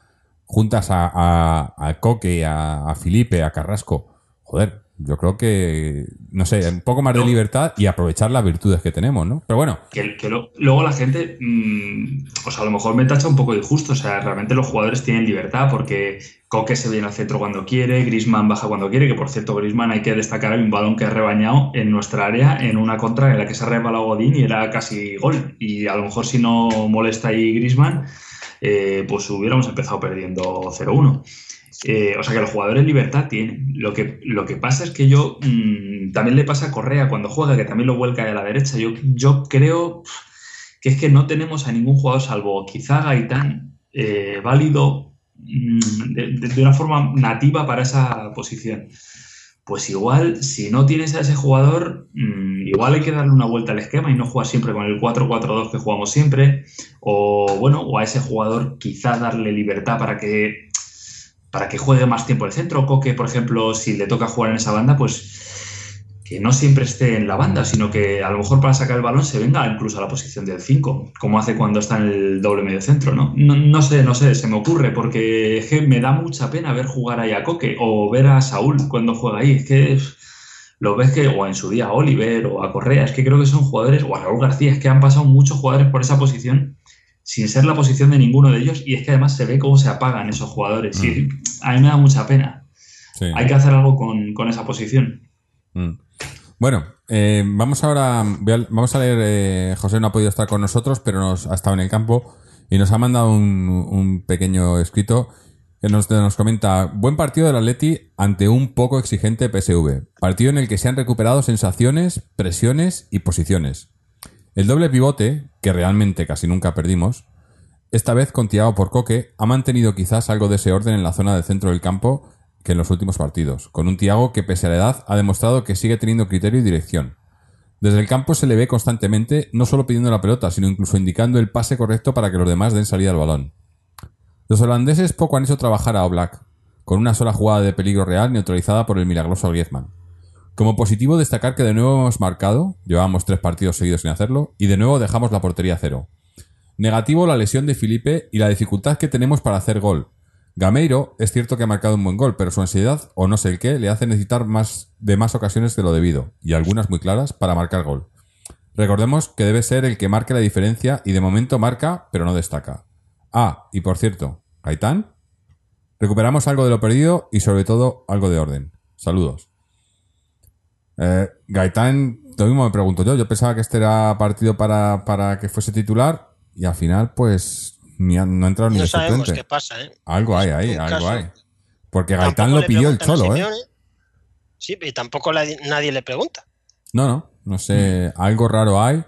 Speaker 1: juntas a, a, a Coque, a, a Felipe, a Carrasco, joder, yo creo que, no sé, un poco más de libertad y aprovechar las virtudes que tenemos, ¿no? Pero bueno,
Speaker 4: Que, que lo- luego la gente, mm, o sea, a lo mejor me tacha un poco de injusto. O sea, realmente los jugadores tienen libertad porque Coque se viene al centro cuando quiere, Grisman baja cuando quiere, que por cierto, Grisman hay que destacar hay un balón que ha rebañado en nuestra área en una contra en la que se ha resbalado Godín y era casi gol. Y a lo mejor si no molesta ahí Grisman, pues hubiéramos empezado perdiendo 0-1. Eh, o sea que los jugadores libertad tienen. Lo que, lo que pasa es que yo mm, también le pasa a Correa cuando juega, que también lo vuelca a la derecha. Yo, yo creo que es que no tenemos a ningún jugador salvo quizá Gaitán eh, válido mm, de, una forma nativa para esa posición. Pues igual, si no tienes a ese jugador, mm, igual hay que darle una vuelta al esquema y no jugar siempre con el 4-4-2 que jugamos siempre. O bueno, o a ese jugador quizá darle libertad para que para que juegue más tiempo el centro. Coque, por ejemplo, si le toca jugar en esa banda, pues que no siempre esté en la banda, sino que a lo mejor para sacar el balón se venga incluso a la posición del 5, como hace cuando está en el doble medio centro, ¿no? ¿no? sé, no sé, se me ocurre, porque es que me da mucha pena ver jugar ahí a Coque o ver a Saúl cuando juega ahí. Es que lo ves que, o en su día a Oliver o a Correa, es que creo que son jugadores, o a Raúl García, es que han pasado muchos jugadores por esa posición sin ser la posición de ninguno de ellos y es que además se ve cómo se apagan esos jugadores. Y mm. a mí me da mucha pena. Hay que hacer algo con, esa posición.
Speaker 1: Mm. Bueno, eh, vamos ahora, vamos a leer, eh, José no ha podido estar con nosotros, pero nos ha estado en el campo y nos ha mandado un, pequeño escrito que nos, nos, comenta, buen partido del Atleti ante un poco exigente PSV, partido en el que se han recuperado sensaciones, presiones y posiciones. El doble pivote, que realmente casi nunca perdimos, esta vez con Tiago por Coque, ha mantenido quizás algo de ese orden en la zona del centro del campo que en los últimos partidos, con un Tiago que pese a la edad ha demostrado que sigue teniendo criterio y dirección. Desde el campo se le ve constantemente no solo pidiendo la pelota, sino incluso indicando el pase correcto para que los demás den salida al balón. Los holandeses poco han hecho trabajar a Oblak, con una sola jugada de peligro real neutralizada por el milagroso Griezmann. Como positivo destacar que de nuevo hemos marcado, llevamos tres partidos seguidos sin hacerlo, y de nuevo dejamos la portería cero. Negativo la lesión de Felipe y la dificultad que tenemos para hacer gol. Gameiro es cierto que ha marcado un buen gol, pero su ansiedad, o no sé el qué, le hace necesitar más de más ocasiones de lo debido, y algunas muy claras, para marcar gol. Recordemos que debe ser el que marque la diferencia y de momento marca, pero no destaca. Ah, y por cierto, Gaitán, recuperamos algo de lo perdido y sobre todo algo de orden. Saludos. Eh, Gaitán, lo mismo me pregunto yo. Yo pensaba que este era partido para, para que fuese titular y al final, pues, ni no ha entrado ni
Speaker 3: no sabemos qué pasa, ¿eh?
Speaker 1: Algo hay ahí, algo hay. Porque Gaitán lo pidió el cholo, ¿eh?
Speaker 3: Sí, y tampoco nadie le pregunta.
Speaker 1: No, no, no sé, algo raro hay,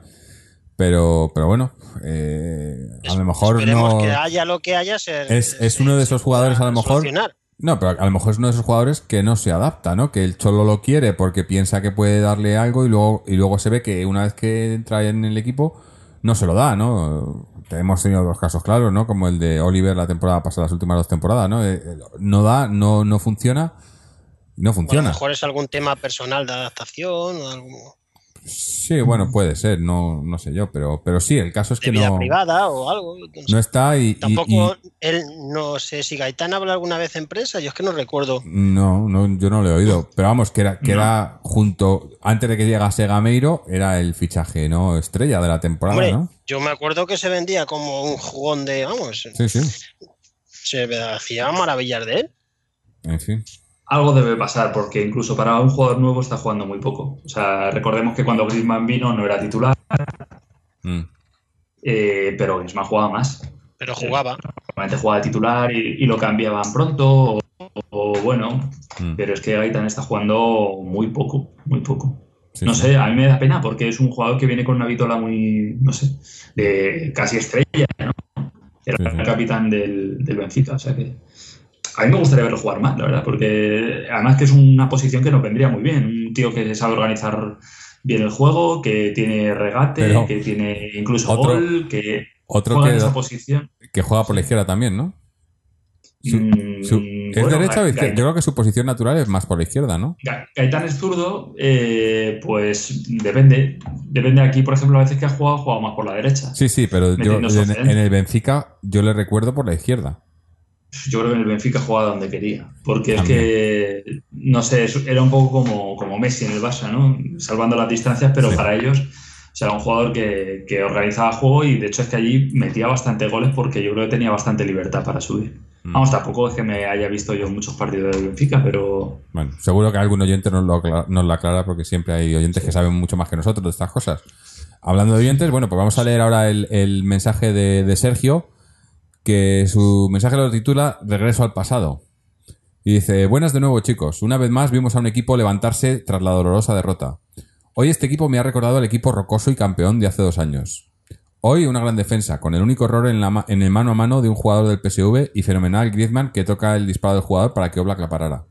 Speaker 1: pero, pero bueno, eh, a lo mejor no.
Speaker 3: que haya lo que haya,
Speaker 1: es, es uno de esos jugadores a lo mejor no, pero a lo mejor es uno de esos jugadores que no se adapta, ¿no? Que el Cholo lo quiere porque piensa que puede darle algo y luego, y luego se ve que una vez que entra en el equipo no se lo da, ¿no? Hemos tenido dos casos claros, ¿no? Como el de Oliver la temporada pasada, las últimas dos temporadas, ¿no? Eh, no da, no, no funciona, no funciona. a
Speaker 3: lo mejor es algún tema personal de adaptación o algo.
Speaker 1: Sí, bueno, puede ser, no, no sé yo, pero, pero sí, el caso es que
Speaker 3: vida
Speaker 1: no.
Speaker 3: privada o algo.
Speaker 1: No, está y.
Speaker 3: Tampoco, él, no sé si Gaitán habla alguna vez en prensa, yo es que no recuerdo.
Speaker 1: No, no yo no lo he oído, pero vamos, que era, que era junto, antes de que llegase Gameiro, era el fichaje, ¿no? Estrella de la temporada, ¿no?
Speaker 3: Yo me acuerdo que se vendía como un jugón de, vamos.
Speaker 1: Sí, sí.
Speaker 3: Se hacía maravillar de él.
Speaker 1: En fin
Speaker 4: algo debe pasar, porque incluso para un jugador nuevo está jugando muy poco. O sea, recordemos que cuando Griezmann vino no era titular, mm. eh, pero Griezmann jugaba más.
Speaker 3: Pero jugaba.
Speaker 4: Normalmente jugaba de titular y, lo cambiaban pronto, o, bueno, mm. pero es que Gaitán está jugando muy poco, muy poco. no sé, a mí me da pena porque es un jugador que viene con una vitola muy, no sé, de casi estrella, ¿no? Era el capitán del, del Benfica, o sea que a mí me gustaría verlo jugar más, la verdad, porque además que es una posición que nos vendría muy bien. Un tío que sabe organizar bien el juego, que tiene regate, que tiene incluso gol, que juega en esa posición.
Speaker 1: Que juega por la izquierda también, ¿no? Mm, ¿Es derecha o izquierda? Yo creo que su posición natural es más por la izquierda, ¿no?
Speaker 4: Gaitán es zurdo, eh, pues depende. Depende aquí, por ejemplo, a veces que ha jugado, ha jugado más por la derecha.
Speaker 1: Sí, sí, pero yo en, el Benfica yo le recuerdo por la izquierda.
Speaker 4: Yo creo que en el Benfica jugaba donde quería. Porque es que, no sé, era un poco como, como Messi en el Barça, ¿no? Salvando las distancias, pero para ellos o era un jugador que, que, organizaba juego y de hecho es que allí metía bastante goles porque yo creo que tenía bastante libertad para subir. Mm. Vamos, tampoco es que me haya visto yo muchos partidos del Benfica, pero...
Speaker 1: Bueno, seguro que algún oyente nos lo, nos lo aclara porque siempre hay oyentes que saben mucho más que nosotros de estas cosas. Hablando de oyentes, bueno, pues vamos a leer ahora el, el mensaje de, de Sergio que su mensaje lo titula Regreso al pasado. Y dice, buenas de nuevo chicos, una vez más vimos a un equipo levantarse tras la dolorosa derrota. Hoy este equipo me ha recordado al equipo rocoso y campeón de hace dos años. Hoy una gran defensa, con el único error en, la el mano a mano de un jugador del PSV y fenomenal Griezmann que toca el disparo del jugador para que Oblak la parara.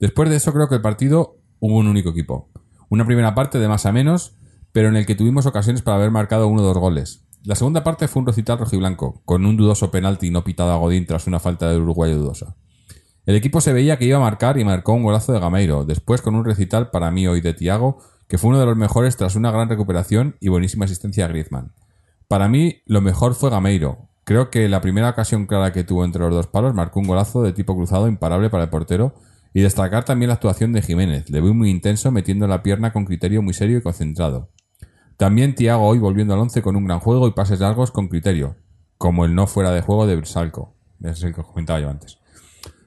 Speaker 1: Después de eso creo que el partido hubo un único equipo. Una primera parte de más a menos, pero en el que tuvimos ocasiones para haber marcado uno o dos goles. La segunda parte fue un recital rojiblanco, con un dudoso penalti no pitado a Godín tras una falta del uruguayo dudosa. El equipo se veía que iba a marcar y marcó un golazo de Gameiro, después con un recital para mí hoy de Tiago, que fue uno de los mejores tras una gran recuperación y buenísima asistencia a Griezmann. Para mí, lo mejor fue Gameiro. Creo que la primera ocasión clara que tuvo entre los dos palos marcó un golazo de tipo cruzado imparable para el portero y destacar también la actuación de Jiménez. Le vi muy intenso metiendo la pierna con criterio muy serio y concentrado. También Tiago hoy volviendo al once con un gran juego y pases largos con criterio, como el no fuera de juego de Bersalco. Es el que comentaba yo antes.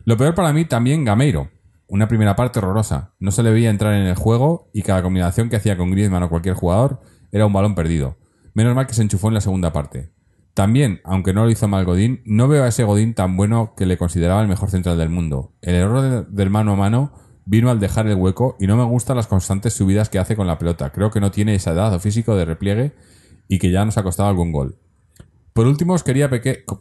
Speaker 1: Lo peor para mí también Gameiro. Una primera parte horrorosa. No se le veía entrar en el juego y cada combinación que hacía con Griezmann o cualquier jugador era un balón perdido. Menos mal que se enchufó en la segunda parte. También, aunque no lo hizo mal Godín, no veo a ese Godín tan bueno que le consideraba el mejor central del mundo. El error del mano a mano vino al dejar el hueco y no me gustan las constantes subidas que hace con la pelota. Creo que no tiene esa edad o físico de repliegue y que ya nos ha costado algún gol. Por último, os quería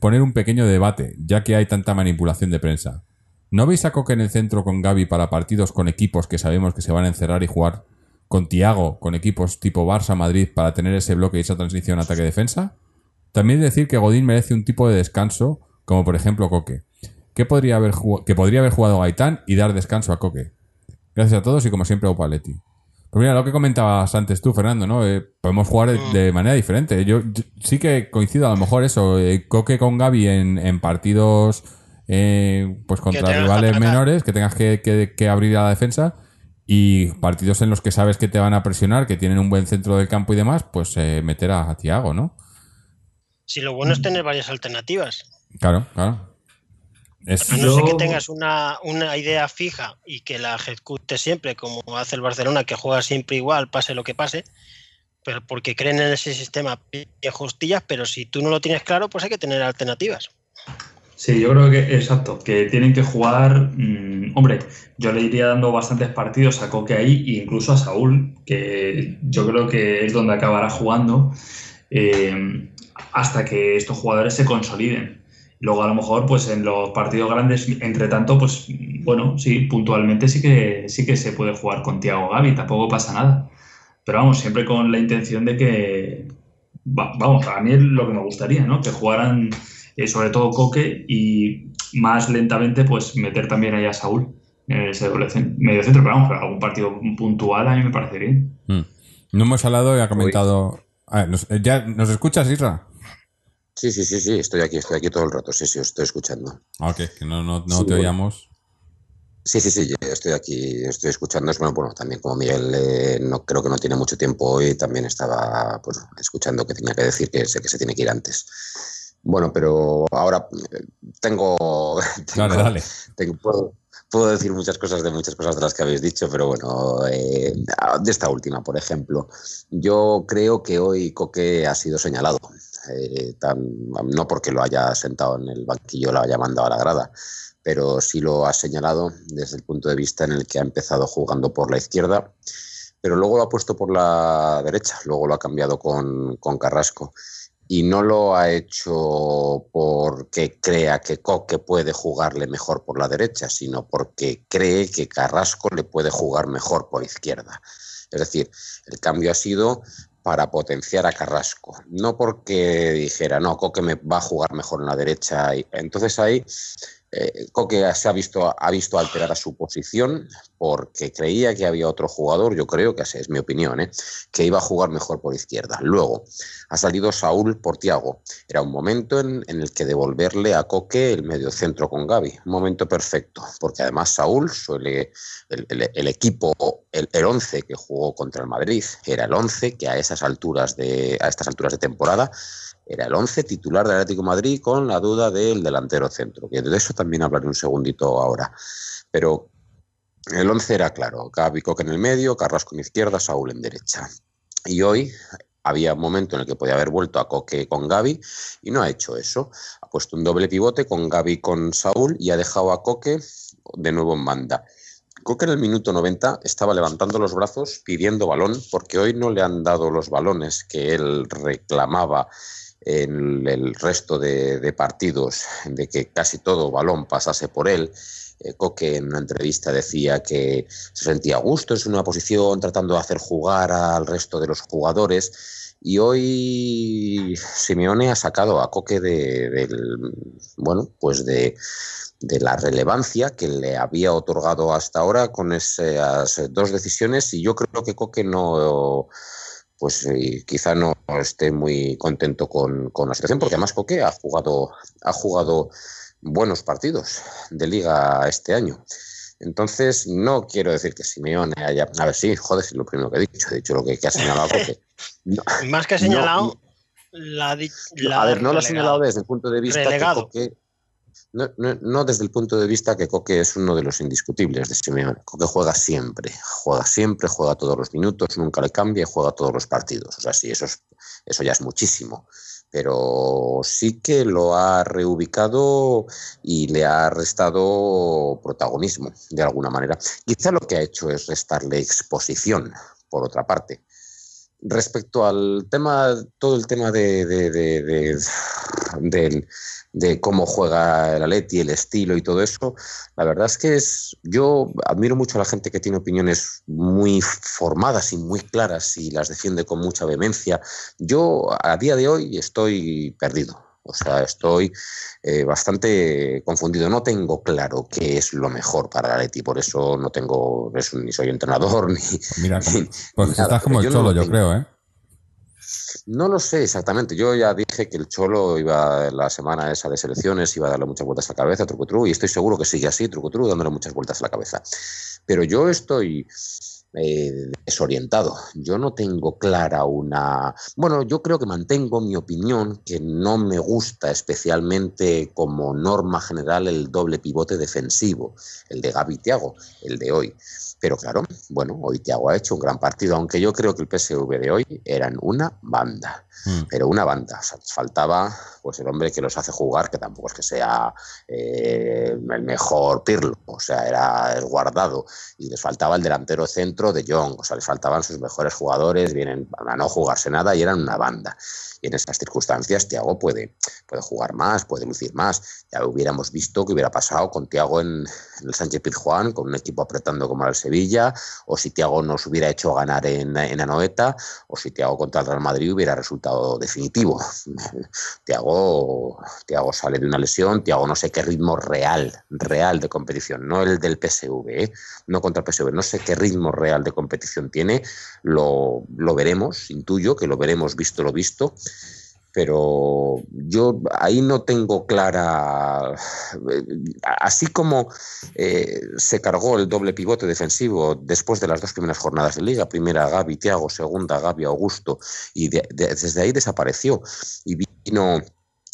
Speaker 1: poner un pequeño debate, ya que hay tanta manipulación de prensa. ¿No veis a Coque en el centro con Gaby para partidos con equipos que sabemos que se van a encerrar y jugar con Tiago, con equipos tipo Barça-Madrid para tener ese bloque y esa transición ataque-defensa? También decir que Godín merece un tipo de descanso, como por ejemplo Coque, que podría haber, que podría haber jugado Gaitán y dar descanso a Coque. Gracias a todos y como siempre, Opaletti. Pues mira, lo que comentabas antes tú, Fernando, ¿no? Eh, podemos jugar de, manera diferente. Yo, sí que coincido, a lo mejor eso, eh, Coque con Gaby en, partidos eh, pues contra rivales menores, que tengas que, que, abrir a la defensa, y partidos en los que sabes que te van a presionar, que tienen un buen centro del campo y demás, pues meter a, a Tiago, ¿no?
Speaker 3: Si lo bueno es tener varias alternativas.
Speaker 1: Claro, claro.
Speaker 3: A no ser que tengas una, idea fija y que la ejecute siempre, como hace el Barcelona, que juega siempre igual, pase lo que pase, pero porque creen en ese sistema de justillas, pero si tú no lo tienes claro, pues hay que tener alternativas.
Speaker 4: Sí, yo creo que exacto, que tienen que jugar. Mm, hombre, yo le iría dando bastantes partidos a Coque ahí e incluso a Saúl, que yo creo que es donde acabará jugando. Eh, hasta que estos jugadores se consoliden. Luego, a lo mejor, pues en los partidos grandes, entre tanto, pues bueno, sí, puntualmente sí que, sí que se puede jugar con Tiago Gaby, tampoco pasa nada. Pero vamos, siempre con la intención de que, vamos, a mí es lo que me gustaría, ¿no? Que jugaran eh, sobre todo Coque y más lentamente, pues meter también ahí a Saúl en ese medio centro, pero vamos, algún partido puntual a mí me parece bien.
Speaker 1: Mm. No hemos hablado y ha comentado. A ver, ¿ya ¿nos escuchas, Isra?
Speaker 2: Sí, sí, sí, sí, estoy aquí, estoy aquí todo el rato, sí, sí, os estoy escuchando.
Speaker 1: Ah, ok, que no, no, no te oíamos.
Speaker 2: Sí, sí, sí, estoy aquí, estoy escuchando. Bueno, bueno también como Miguel eh, no creo que no tiene mucho tiempo hoy, también estaba pues, escuchando que tenía que decir que sé que se tiene que ir antes. Bueno, pero ahora eh, tengo,
Speaker 1: dale, dale.
Speaker 2: puedo, puedo, decir muchas cosas de muchas cosas de las que habéis dicho, pero bueno, eh, de esta última, por ejemplo, yo creo que hoy Coque ha sido señalado. Eh, no porque lo haya sentado en el banquillo, lo haya mandado a la grada, pero sí lo ha señalado desde el punto de vista en el que ha empezado jugando por la izquierda, pero luego lo ha puesto por la derecha, luego lo ha cambiado con, con Carrasco. Y no lo ha hecho porque crea que Coque puede jugarle mejor por la derecha, sino porque cree que Carrasco le puede jugar mejor por izquierda. Es decir, el cambio ha sido para potenciar a Carrasco, no porque dijera, no, Coque me va a jugar mejor en la derecha. Entonces ahí eh, Coque se ha visto, ha visto alterada su posición porque creía que había otro jugador, yo creo que es mi opinión, ¿eh? que iba a jugar mejor por izquierda. Luego ha salido Saúl por Tiago. Era un momento en, el que devolverle a Coque el medio centro con Gaby. Un momento perfecto, porque además Saúl suele, el, equipo, el, el, once que jugó contra el Madrid, era el once que a esas alturas de, a estas alturas de temporada era el 11 titular del Atlético Madrid con la duda del delantero centro, que de eso también hablaré un segundito ahora. Pero el 11 era claro, Gaby Coque en el medio, Carrasco en izquierda, Saúl en derecha. Y hoy había un momento en el que podía haber vuelto a Coque con Gaby y no ha hecho eso. Ha puesto un doble pivote con Gaby con Saúl y ha dejado a Coque de nuevo en banda. Coque en el minuto 90 estaba levantando los brazos pidiendo balón porque hoy no le han dado los balones que él reclamaba en el resto de, partidos, de que casi todo balón pasase por él. Eh, Coque en una entrevista decía que se sentía a gusto en nueva posición, tratando de hacer jugar al resto de los jugadores. Y hoy Simeone ha sacado a Coque de, bueno, pues de, de la relevancia que le había otorgado hasta ahora con esas dos decisiones y yo creo que Coque no pues eh, quizá no esté muy contento con, la situación porque además Coque ha jugado ha jugado buenos partidos de liga este año. Entonces no quiero decir que Simeone haya a ver sí joder es lo primero que he dicho he dicho lo que, ha señalado Coque.
Speaker 3: Más que ha señalado la,
Speaker 2: a ver no lo ha señalado desde el punto de vista que Coque no, desde el punto de vista que Coque es uno de los indiscutibles de Simeone. Coque juega siempre, juega siempre, juega todos los minutos, nunca le cambia y juega todos los partidos. O sea, sí, eso, es, eso ya es muchísimo. Pero sí que lo ha reubicado y le ha restado protagonismo, de alguna manera. Quizá lo que ha hecho es restarle exposición, por otra parte. Respecto al tema, todo el tema de, del de cómo juega el Atleti, el estilo y todo eso. La verdad es que es, yo admiro mucho a la gente que tiene opiniones muy formadas y muy claras y las defiende con mucha vehemencia. Yo a día de hoy estoy perdido. O sea, estoy eh, bastante confundido. No tengo claro qué es lo mejor para el Atleti, por eso no tengo, ni soy entrenador, ni.
Speaker 1: Mira, pues estás como el Cholo, yo creo, ¿eh?
Speaker 2: No lo sé exactamente. Yo ya dije que el Cholo iba la semana esa de selecciones, iba a darle muchas vueltas a la cabeza, truco y estoy seguro que sigue así, truco dándole muchas vueltas a la cabeza. Pero yo estoy eh, desorientado. Yo no tengo clara una... Bueno, yo creo que mantengo mi opinión, que no me gusta especialmente como norma general el doble pivote defensivo, el de Gaby Tiago, el de hoy. Pero claro, bueno, hoy Tiago ha hecho un gran partido, aunque yo creo que el PSV de hoy eran una banda, mm. pero una banda. O sea, faltaba pues el hombre que los hace jugar, que tampoco es que sea eh, el mejor Pirlo, o sea, era el guardado. Y les faltaba el delantero centro de Young, o sea, les faltaban sus mejores jugadores, vienen a no jugarse nada y eran una banda. Y en esas circunstancias, Tiago puede, puede jugar más, puede lucir más. Ya hubiéramos visto que hubiera pasado con Tiago en, el Sánchez Pizjuán, con un equipo apretando como el Sevilla, o si Tiago nos hubiera hecho ganar en, en Anoeta, o si Tiago contra el Real Madrid hubiera resultado definitivo. Tiago, Tiago sale de una lesión, Tiago no sé qué ritmo real, real de competición, no el del PSV, ¿eh? no contra el PSV, no sé qué ritmo real de competición tiene, lo, lo veremos, intuyo que lo veremos visto lo visto pero yo ahí no tengo clara. Así como eh, se cargó el doble pivote defensivo después de las dos primeras jornadas de liga, primera Gaby Tiago, segunda Gaby Augusto, y desde ahí desapareció. Y vino,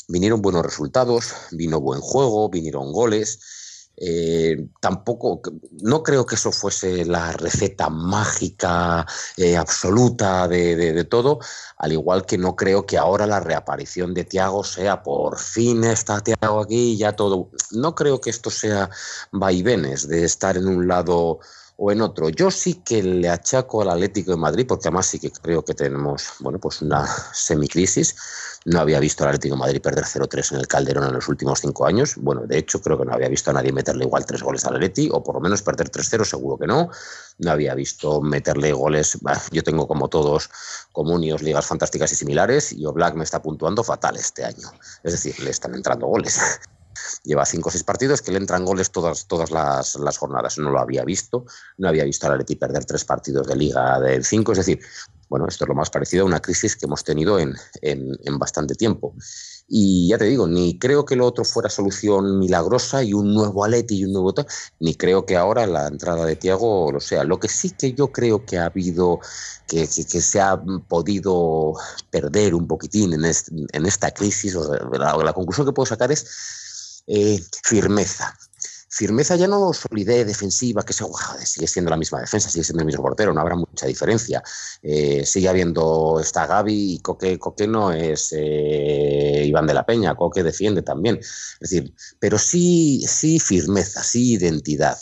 Speaker 2: vinieron buenos resultados, vino buen juego, vinieron goles eh, tampoco, no creo que eso fuese la receta mágica eh, absoluta de, todo, al igual que no creo que ahora la reaparición de Tiago sea por fin está Tiago aquí y ya todo. No creo que esto sea vaivenes de estar en un lado o en otro. Yo sí que le achaco al Atlético de Madrid, porque además sí que creo que tenemos, bueno, pues una semicrisis no había visto al Atlético de Madrid perder 0-3 en el Calderón en los últimos cinco años. Bueno, de hecho, creo que no había visto a nadie meterle igual tres goles al Atleti, o por lo menos perder 3-0, seguro que no. No había visto meterle goles. Yo tengo como todos comunios, ligas fantásticas y similares, y Oblak me está puntuando fatal este año. Es decir, le están entrando goles. Lleva cinco o seis partidos que le entran goles todas, todas las, las, jornadas. No lo había visto. No había visto al Atleti perder tres partidos de liga de cinco. Es decir, bueno, esto es lo más parecido a una crisis que hemos tenido en, bastante tiempo. Y ya te digo, ni creo que lo otro fuera solución milagrosa y un nuevo Aleti y un nuevo tal, ni creo que ahora la entrada de Tiago lo sea. Lo que sí que yo creo que ha habido, que, se ha podido perder un poquitín en, esta crisis, la, conclusión que puedo sacar es eh, firmeza firmeza ya no solidez defensiva, que se, sigue siendo la misma defensa, sigue siendo el mismo portero, no habrá mucha diferencia. Eh, sigue habiendo, está Gaby y Coque, Coque no es eh, Iván de la Peña, Coque defiende también. Es decir, pero sí, sí firmeza, sí identidad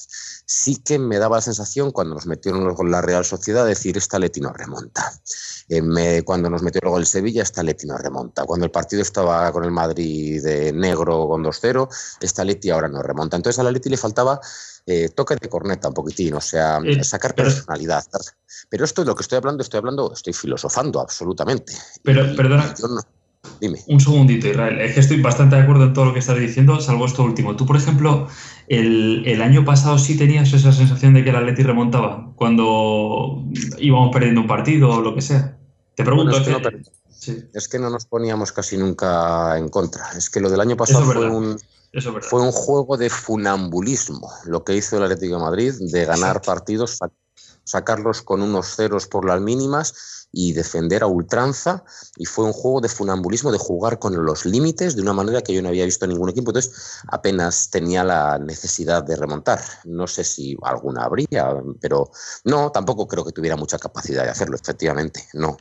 Speaker 2: sí que me daba la sensación cuando nos metieron con la Real Sociedad de decir esta Leti no remonta. Eh, cuando nos metió luego el Sevilla, esta Leti no remonta. Cuando el partido estaba con el Madrid de negro con 2-0, esta Leti ahora no remonta. Entonces a la Leti le faltaba eh, toque de corneta un poquitín, o sea, eh, sacar personalidad. Pero esto es lo que estoy hablando, estoy hablando, estoy filosofando absolutamente.
Speaker 4: Pero, perdona. Dime. Un segundito, Israel. Es que estoy bastante de acuerdo en todo lo que estás diciendo, salvo esto último. Tú, por ejemplo, el, año pasado sí tenías esa sensación de que el Atleti remontaba cuando íbamos perdiendo un partido o lo que sea. Te pregunto.
Speaker 2: es, que no es, que no nos poníamos casi nunca en contra. Es que lo del año pasado fue un, fue un juego de funambulismo, lo que hizo el Atlético de Madrid, de ganar partidos, sacarlos con unos ceros por las mínimas y defender a ultranza y fue un juego de funambulismo, de jugar con los límites de una manera que yo no había visto en ningún equipo, entonces apenas tenía la necesidad de remontar. No sé si alguna habría, pero no, tampoco creo que tuviera mucha capacidad de hacerlo, efectivamente, no.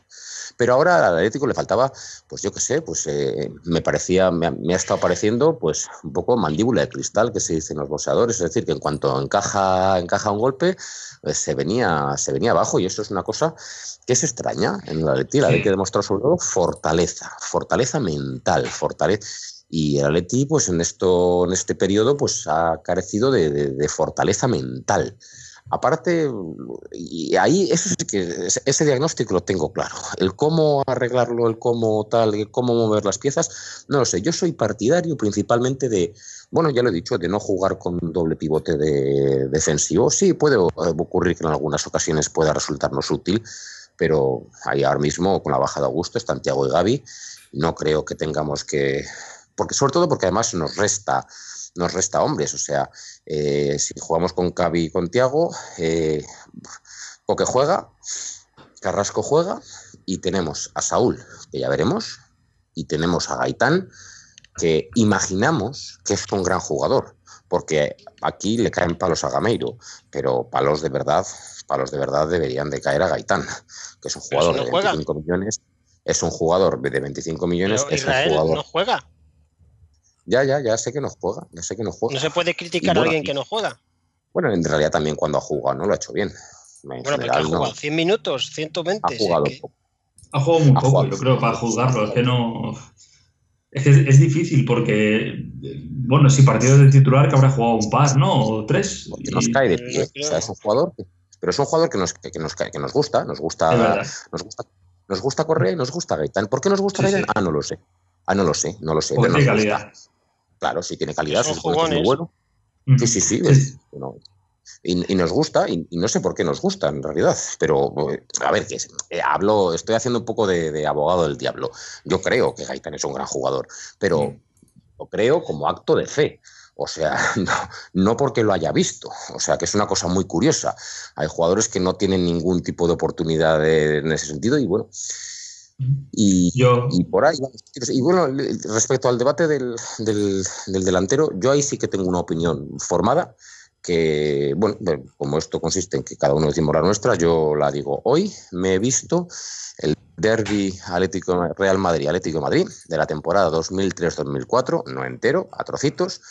Speaker 2: Pero ahora al Atlético le faltaba, pues yo qué sé, pues eh, me parecía, me ha, estado pareciendo pues un poco mandíbula de cristal que se dice en los boxeadores, es decir, que en cuanto encaja, encaja un golpe, pues se venía, se venía abajo y eso es una cosa que es extraña en la Atleti. La Atleti demostró sobre todo fortaleza, fortaleza mental, fortaleza y el Atleti, pues en esto, en este periodo, pues ha carecido de fortaleza mental. Aparte, y ahí eso que ese diagnóstico lo tengo claro. El cómo arreglarlo, el cómo tal, el cómo mover las piezas, no lo sé. Yo soy partidario principalmente de, bueno, ya lo he dicho, de no jugar con doble pivote de defensivo. Sí, puede ocurrir que en algunas ocasiones pueda resultarnos útil, pero ahí ahora mismo con la baja de Augusto, Santiago y Gaby, no creo que tengamos que, porque sobre todo porque además nos resta nos resta hombres. O sea, eh, si jugamos con Cavi y con Tiago, eh, Coque juega, Carrasco juega y tenemos a Saúl, que ya veremos, y tenemos a Gaitán, que imaginamos que es un gran jugador, porque aquí le caen palos a Gameiro, pero palos de verdad, palos de verdad deberían de caer a Gaitán, que es un jugador de 25 millones. Es un jugador de 25 millones. es un jugador,
Speaker 3: no juega.
Speaker 2: Ya, ya, ya sé que no juega, ya sé que no juega.
Speaker 3: No se puede criticar a alguien que no juega.
Speaker 2: Bueno, en realidad también cuando ha jugado no lo ha hecho bien.
Speaker 3: bueno, pero ha jugado 100 minutos, 120.
Speaker 2: Ha jugado
Speaker 4: poco. Ha jugado muy poco, yo creo, para juzgarlo. Es que no. Es que es, difícil porque, bueno, si partido de titular que habrá jugado un par, ¿no? O tres.
Speaker 2: Porque nos cae de pie. O sea, es un jugador, pero es un jugador que nos, que, nos, que nos gusta, nos gusta, nos gusta, nos gusta correr y nos gusta Gaitán. ¿Por qué nos gusta Gaitán? Ah, no lo sé. Ah, no lo sé, no lo sé.
Speaker 4: Porque tiene calidad.
Speaker 2: Claro, sí tiene calidad, es muy bueno. Sí, sí, sí. y, nos gusta, y, no sé por qué nos gusta en realidad, pero a ver, que eh, hablo, estoy haciendo un poco de, abogado del diablo. Yo creo que Gaitán es un gran jugador, pero lo creo como acto de fe. O sea, no, porque lo haya visto. O sea, que es una cosa muy curiosa. Hay jugadores que no tienen ningún tipo de oportunidad en ese sentido y bueno, y, y, por ahí. Y bueno, respecto al debate del, del, delantero, yo ahí sí que tengo una opinión formada, que, bueno, como esto consiste en que cada uno decimos la nuestra, yo la digo. Hoy me he visto el derby Atlético Real Madrid, Atlético Madrid, de la temporada 2003-2004, no entero, a trocitos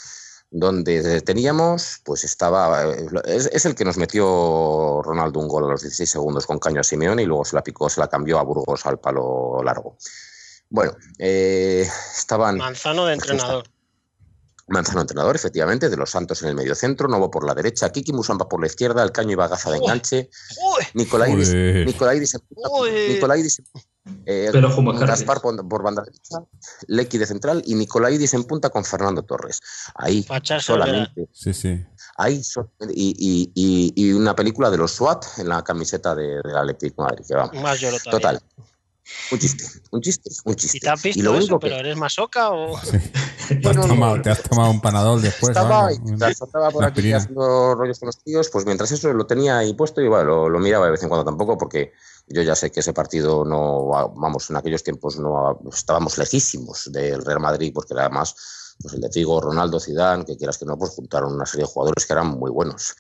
Speaker 2: donde teníamos, pues estaba, es, el que nos metió Ronaldo un gol a los 16 segundos con caño a Simeone y luego se la picó, se la cambió a Burgos al palo largo. Bueno, eh, estaban...
Speaker 3: Manzano de entrenador.
Speaker 2: Manzano entrenador, efectivamente, de los Santos en el medio centro, Novo por la derecha, Kiki Musamba por la izquierda, el caño y bagaza de enganche, Nicolaidis, Eh, Gaspar por, banda derecha, Lecky de central y Nicolaidis en punta con Fernando Torres. Ahí solamente.
Speaker 1: Sí, sí.
Speaker 2: Ahí y, y, y, una película de los SWAT en la camiseta de, de Atlético Madrid. Que vamos. Total. Un chiste, un chiste, un chiste.
Speaker 3: ¿Y te has visto eso, pero eres masoca o...? Sí.
Speaker 1: ¿Te, has tomado, ¿Te, has tomado, un panadol después?
Speaker 2: Estaba, estaba por aquí haciendo rollos con los tíos, pues mientras eso lo tenía ahí puesto y bueno, lo, lo miraba de vez en cuando tampoco porque yo ya sé que ese partido no, vamos, en aquellos tiempos no estábamos lejísimos del Real Madrid, porque además pues el de Figo, Ronaldo, Zidane, que quieras que no, pues juntaron una serie de jugadores que eran muy buenos.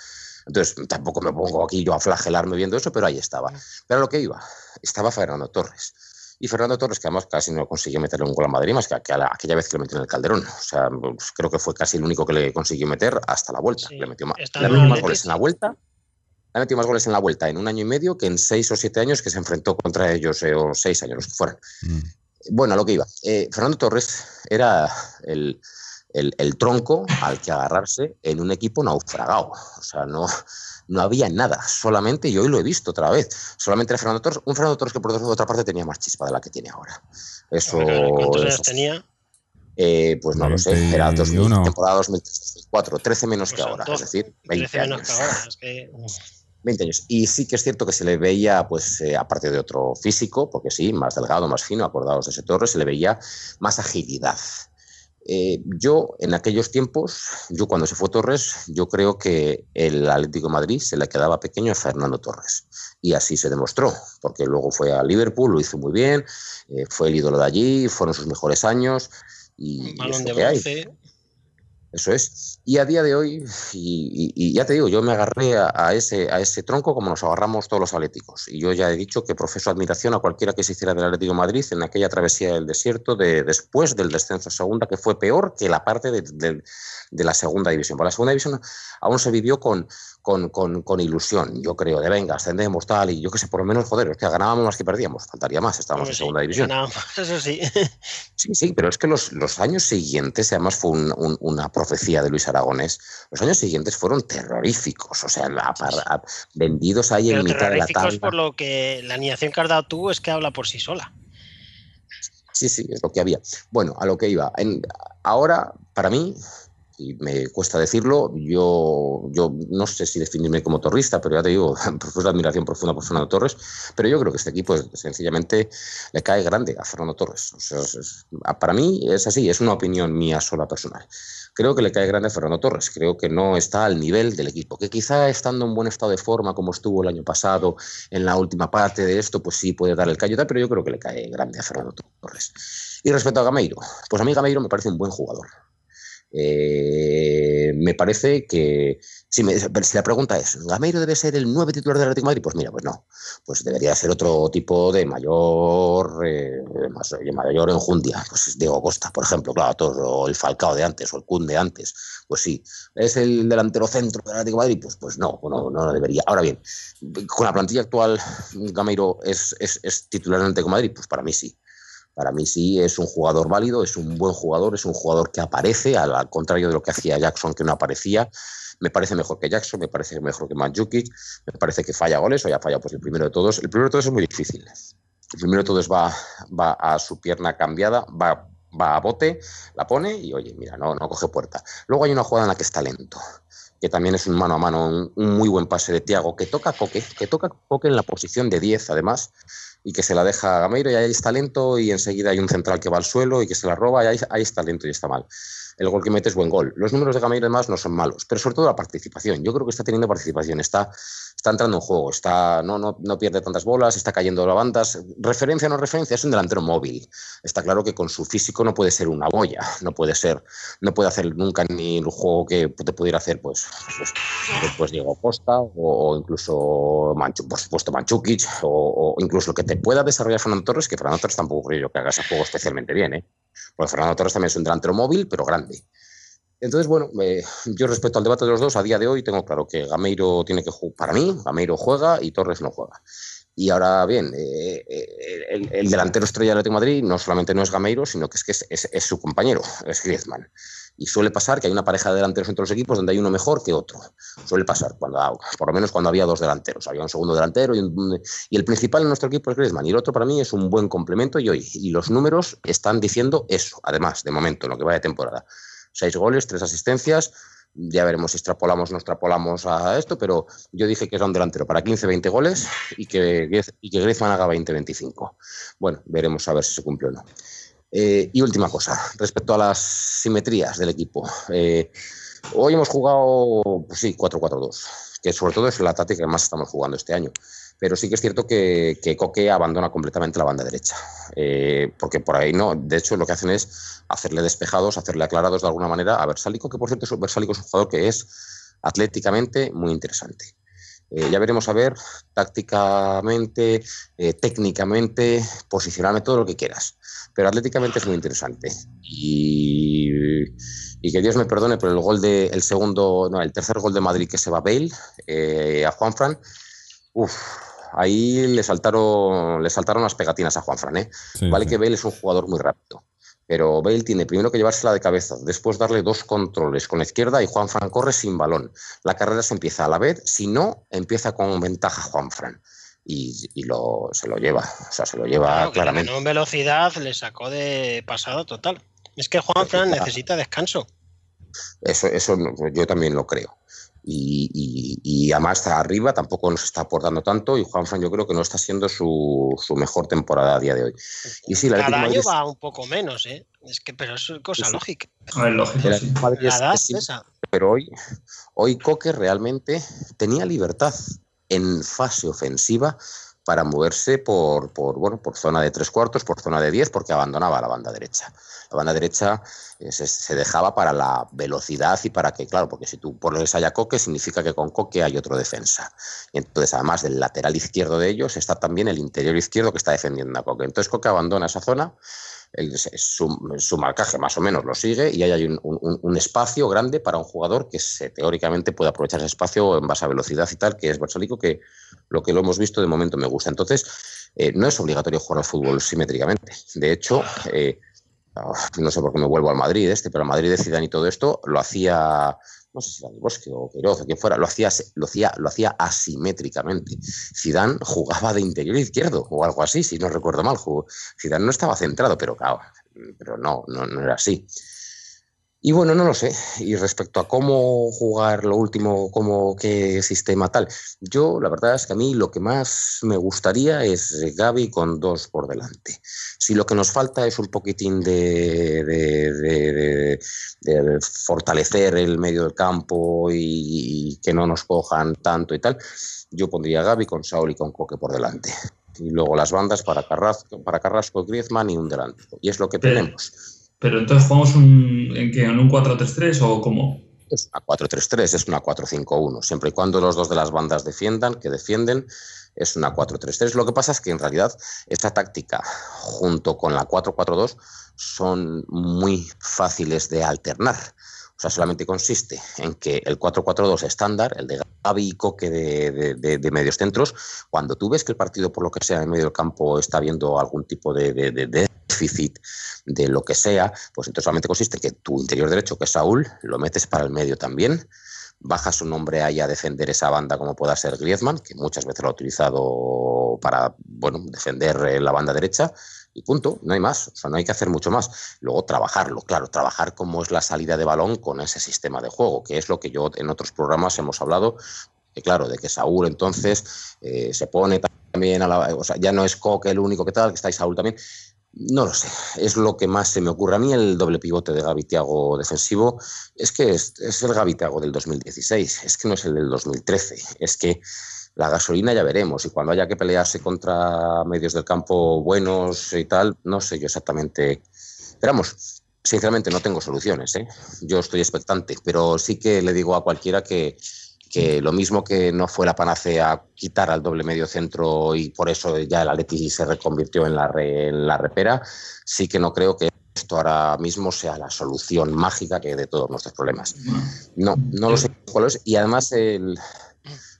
Speaker 2: Entonces, tampoco me pongo aquí yo a flagelarme viendo eso, pero ahí estaba. Pero a lo que iba, estaba Fernando Torres. Y Fernando Torres, que además casi no consiguió meterle un gol a Madrid, más que aquella vez que le metió en el Calderón. O sea, pues creo que fue casi el único que le consiguió meter hasta la vuelta. le metió más, más goles en la vuelta. Le metió más goles en la vuelta en un año y medio que en seis o siete años que se enfrentó contra ellos, eh, o seis años, los que fueran. Mm. Bueno, a lo que iba. Eh, Fernando Torres era el, el, tronco al que agarrarse en un equipo naufragado. O sea, no, no había nada, solamente, y hoy lo he visto otra vez, solamente era Fernando Torres, un Fernando Torres que por otra parte tenía más chispa de la que tiene ahora. Eso,
Speaker 3: ¿Cuántos años tenía?
Speaker 2: Eh, pues no lo sé, era 2000, temporada 2004, 13 menos que ahora, es decir, 20 años. Que 20 años. Y sí que es cierto que se le veía, pues, eh, aparte de otro físico, porque sí, más delgado, más fino, acordados de ese Torres, se le veía más agilidad. Eh, yo, en aquellos tiempos, yo cuando se fue Torres, yo creo que el Atlético de Madrid se le quedaba pequeño a Fernando Torres. Y así se demostró, porque luego fue a Liverpool, lo hizo muy bien, eh, fue el ídolo de allí, fueron sus mejores años. Y,
Speaker 3: balón de bronce.
Speaker 2: Eso es. Y a día de hoy, y, ya te digo, yo me agarré a, ese, a ese tronco como nos agarramos todos los atléticos. Y yo ya he dicho que profeso admiración a cualquiera que se hiciera del Atlético Madrid en aquella travesía del desierto de, después del descenso a segunda, que fue peor que la parte de, de la segunda división. Para la segunda división aún se vivió con, con, con, con, ilusión, yo creo, de venga, ascendemos tal, y yo que sé, por lo menos, joder, es que ganábamos más que perdíamos, faltaría más, estábamos en segunda división.
Speaker 3: eso sí.
Speaker 2: Sí, sí, pero es que los, los años siguientes, además fue una profecía de Luis Aragonés, los años siguientes fueron terroríficos, o sea, vendidos ahí en mitad de la tabla.
Speaker 3: por lo que la animación que has dado tú es que habla por sí sola.
Speaker 2: Sí, sí, es lo que había. Bueno, a lo que iba. En, ahora, para mí, y me cuesta decirlo, yo, yo no sé si definirme como torrista, pero ya te digo, pues admiración profunda por Fernando Torres, pero yo creo que este equipo sencillamente le cae grande a Fernando Torres. para mí es así, es una opinión mía sola personal. Creo que le cae grande a Fernando Torres, creo que no está al nivel del equipo, que quizá estando en buen estado de forma como estuvo el año pasado en la última parte de esto, pues sí puede dar el callo, pero yo creo que le cae grande a Fernando Torres. Y respecto a Gameiro, pues a mí Gameiro me parece un buen jugador. Eh, me parece que si, la pregunta es, ¿Gameiro debe ser el nueve titular del Atlético de Madrid? Pues mira, pues no. Pues debería ser otro tipo de mayor, eh, mayor enjundia. Pues Diego Costa, por ejemplo, claro, todo, el Falcao de antes o el Kun de antes. Pues sí. ¿Es el delantero centro del Atlético de Madrid? Pues, pues no, no, no debería. Ahora bien, con la plantilla actual, ¿Gameiro es, es, titular del Atlético Madrid? Pues para mí sí. Para mí sí es un jugador válido, es un buen jugador, es un jugador que aparece, al, contrario de lo que hacía Jackson, que no aparecía. Me parece mejor que Jackson, me parece mejor que Mandzukic, me parece que falla goles, o ya falla pues el primero de todos. El primero de todos es muy difícil. El primero de todos va, va a su pierna cambiada, va, va a bote, la pone y oye, mira, no, no coge puerta. Luego hay una jugada en la que está lento que también es un mano a mano, un, muy buen pase de Tiago, que toca Coque, que toca Coque en la posición de 10, además, y que se la deja a Gameiro y ahí está lento y enseguida hay un central que va al suelo y que se la roba y ahí, ahí está lento y está mal el gol que mete es buen gol. Los números de Gameiro además no son malos, pero sobre todo la participación. Yo creo que está teniendo participación, está, está entrando en juego, está, no, no, no pierde tantas bolas, está cayendo las bandas. Referencia o no referencia, es un delantero móvil. Está claro que con su físico no puede ser una boya, no puede ser, no puede hacer nunca ni el juego que te pudiera hacer pues, pues, pues Diego Costa o, incluso Manchu, por supuesto Manchukic o, incluso lo que te pueda desarrollar Fernando Torres, que Fernando Torres tampoco creo yo que haga ese juego especialmente bien, ¿eh? Porque Fernando Torres también es un delantero móvil, pero grande. Entonces, bueno, eh, yo respecto al debate de los dos, a día de hoy tengo claro que Gameiro tiene que jugar, para mí, Gameiro juega y Torres no juega. Y ahora bien, eh, eh, el, delantero estrella del Atlético de Madrid no solamente no es Gameiro, sino que es que es su compañero, es Griezmann. Y suele pasar que hay una pareja de delanteros entre los equipos donde hay uno mejor que otro. Suele pasar, cuando, por lo menos cuando había dos delanteros. Había un segundo delantero y, y el principal en nuestro equipo es Griezmann. Y el otro para mí es un buen complemento y hoy. Y los números están diciendo eso, además, de momento, en lo que va de temporada. Seis goles, tres asistencias. Ya veremos si extrapolamos o no extrapolamos a esto, pero yo dije que era un delantero para 15-20 goles y que, y Griezmann haga 20-25. Bueno, veremos a ver si se cumple o no. Eh, y última cosa, respecto a las simetrías del equipo. Eh, hoy hemos jugado, pues sí, 4-4-2, que sobre todo es la táctica que más estamos jugando este año. pero sí que es cierto que, que Coque abandona completamente la banda derecha, eh, porque por ahí no, de hecho lo que hacen es hacerle despejados, hacerle aclarados de alguna manera a Versálico, que por cierto Versálico es un jugador que es atléticamente muy interesante. Ya veremos a ver tácticamente, técnicamente, posicionarme todo lo que quieras. Pero atléticamente es muy interesante. Y, que Dios me perdone por el gol de el segundo, no, el tercer gol de Madrid que se va a Bale, a Juanfran. Uf, ahí le saltaron, le saltaron las pegatinas a Juanfran. ¿eh? vale que Bale es un jugador muy rápido, pero Bale tiene primero que llevársela de cabeza, después darle dos controles con la izquierda y Juanfran corre sin balón. La carrera se empieza a la vez, si no, empieza con ventaja Juanfran. Y, y lo, se lo lleva, o sea, se lo lleva claramente.
Speaker 3: En velocidad le sacó de pasado total. Es que Juanfran necesita descanso.
Speaker 2: Eso, eso yo también lo creo y, y, además está arriba, tampoco nos está aportando tanto y Juanfran yo creo que no está siendo su, su mejor temporada a día de hoy. Y
Speaker 3: sí, la Cada año va un poco menos, ¿eh? Es que, pero es cosa lógica.
Speaker 4: A ver, lógico,
Speaker 2: Pero hoy, hoy Coque realmente tenía libertad en fase ofensiva para moverse por, por, bueno, por zona de tres cuartos, por zona de diez, porque abandonaba la banda derecha. La banda derecha eh, se, dejaba para la velocidad y para que, claro, porque si tú pones allá Coque, significa que con Coque hay otro defensa. Y entonces, además del lateral izquierdo de ellos, está también el interior izquierdo que está defendiendo a Coque. Entonces, Coque abandona esa zona su, marcaje más o menos lo sigue y ahí hay un, espacio grande para un jugador que se, teóricamente puede aprovechar ese espacio en base a velocidad y tal, que es Barsalico, que lo que lo hemos visto de momento me gusta. Entonces, eh, no es obligatorio jugar al fútbol simétricamente. De hecho, eh, no sé por qué me vuelvo al Madrid este, pero el Madrid de Zidane y todo esto lo hacía no sé si era el Bosque o Queiroz o quien fuera, lo hacía, lo hacía, lo hacía asimétricamente. Zidane jugaba de interior izquierdo o algo así, si no recuerdo mal. Zidane no estaba centrado, pero claro, pero no, no, no era así. Y bueno, no lo sé. Y respecto a cómo jugar lo último, cómo qué sistema tal, yo la verdad es que a mí lo que más me gustaría es Gaby con dos por delante. Si lo que nos falta es un poquitín de, de, fortalecer el medio del campo y, que no nos cojan tanto y tal, yo pondría Gaby con Saul y con Coque por delante. Y luego las bandas para Carrasco, para Carrasco Griezmann y un delante. Y es lo que tenemos.
Speaker 4: Pero entonces jugamos un, en, qué, en un 4-3-3 o cómo?
Speaker 2: Es una 4-3-3, es una 4-5-1. Siempre y cuando los dos de las bandas defiendan, que defienden, es una 4-3-3. Lo que pasa es que en realidad esta táctica, junto con la 4-4-2, son muy fáciles de alternar. O sea, solamente consiste en que el 4-4-2 estándar, el de Gaby y Coque de, medios centros, cuando tú ves que el partido, por lo que sea, en medio del campo está viendo algún tipo de, déficit de lo que sea, pues entonces solamente consiste en que tu interior derecho, que es Saúl, lo metes para el medio también, bajas un hombre ahí a defender esa banda como pueda ser Griezmann, que muchas veces lo ha utilizado para bueno, defender eh, la banda derecha, y punto, no hay más, o sea, no hay que hacer mucho más. Luego trabajarlo, claro, trabajar cómo es la salida de balón con ese sistema de juego, que es lo que yo en otros programas hemos hablado, que claro, de que Saúl entonces eh, se pone también a la, o sea, ya no es Coque el único que tal, que está Saúl también, no lo sé, es lo que más se me ocurre. A mí el doble pivote de Gavitiago defensivo es que es, el Gavitiago del 2016, es que no es el del 2013, es que la gasolina ya veremos y cuando haya que pelearse contra medios del campo buenos y tal, no sé yo exactamente. Esperamos, sinceramente no tengo soluciones, ¿eh? yo estoy expectante, pero sí que le digo a cualquiera que, que lo mismo que no fue la panacea quitar al doble medio centro y por eso ya el Atleti se reconvirtió en la, en la repera, sí que no creo que esto ahora mismo sea la solución mágica que de todos nuestros problemas. No, no lo sé cuál es. Y además el,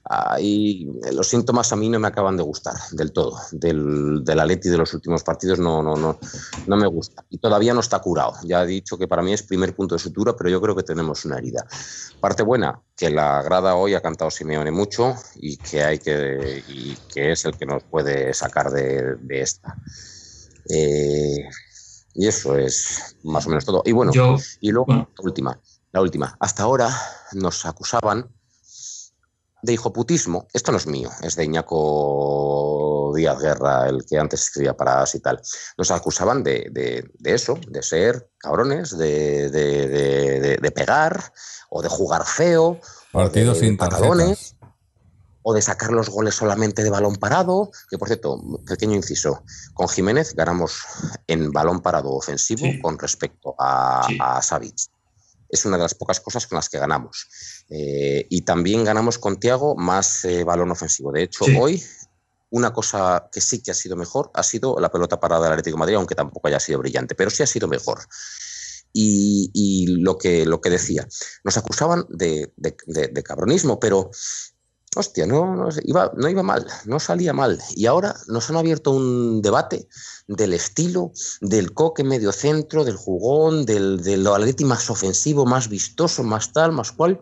Speaker 2: Ahí los síntomas a mí no me acaban de gustar del todo. Del, del Atleti de los últimos partidos no, no, no, no me gusta. Y todavía no está curado. Ya he dicho que para mí es primer punto de sutura, pero yo creo que tenemos una herida. Parte buena, que la grada hoy ha cantado Simeone mucho y que, hay que, y que es el que nos puede sacar de, esta. Eh, y eso es más o menos todo. Y bueno, y luego la última. La última. Hasta ahora nos acusaban de hijoputismo, esto no es mío, es de Iñaco Díaz Guerra, el que antes escribía para y tal. Nos acusaban de, de, eso, de ser cabrones, de, de, pegar o de jugar feo.
Speaker 1: Partidos sin
Speaker 2: o de sacar los goles solamente de balón parado, que por cierto, pequeño inciso, con Jiménez ganamos en balón parado ofensivo con respecto a, sí. Es una de las pocas cosas con las que ganamos. Eh, y también ganamos con Tiago más eh, balón ofensivo. De hecho, hoy una cosa que sí que ha sido mejor ha sido la pelota parada del Atlético de Madrid, aunque tampoco haya sido brillante, pero sí ha sido mejor. Y, lo, que, lo que decía, nos acusaban de, de cabronismo, pero hostia, no, no, iba, no iba mal, no salía mal. Y ahora nos han abierto un debate del estilo, del coque medio centro, del jugón, del, del atleti más ofensivo, más vistoso, más tal, más cual.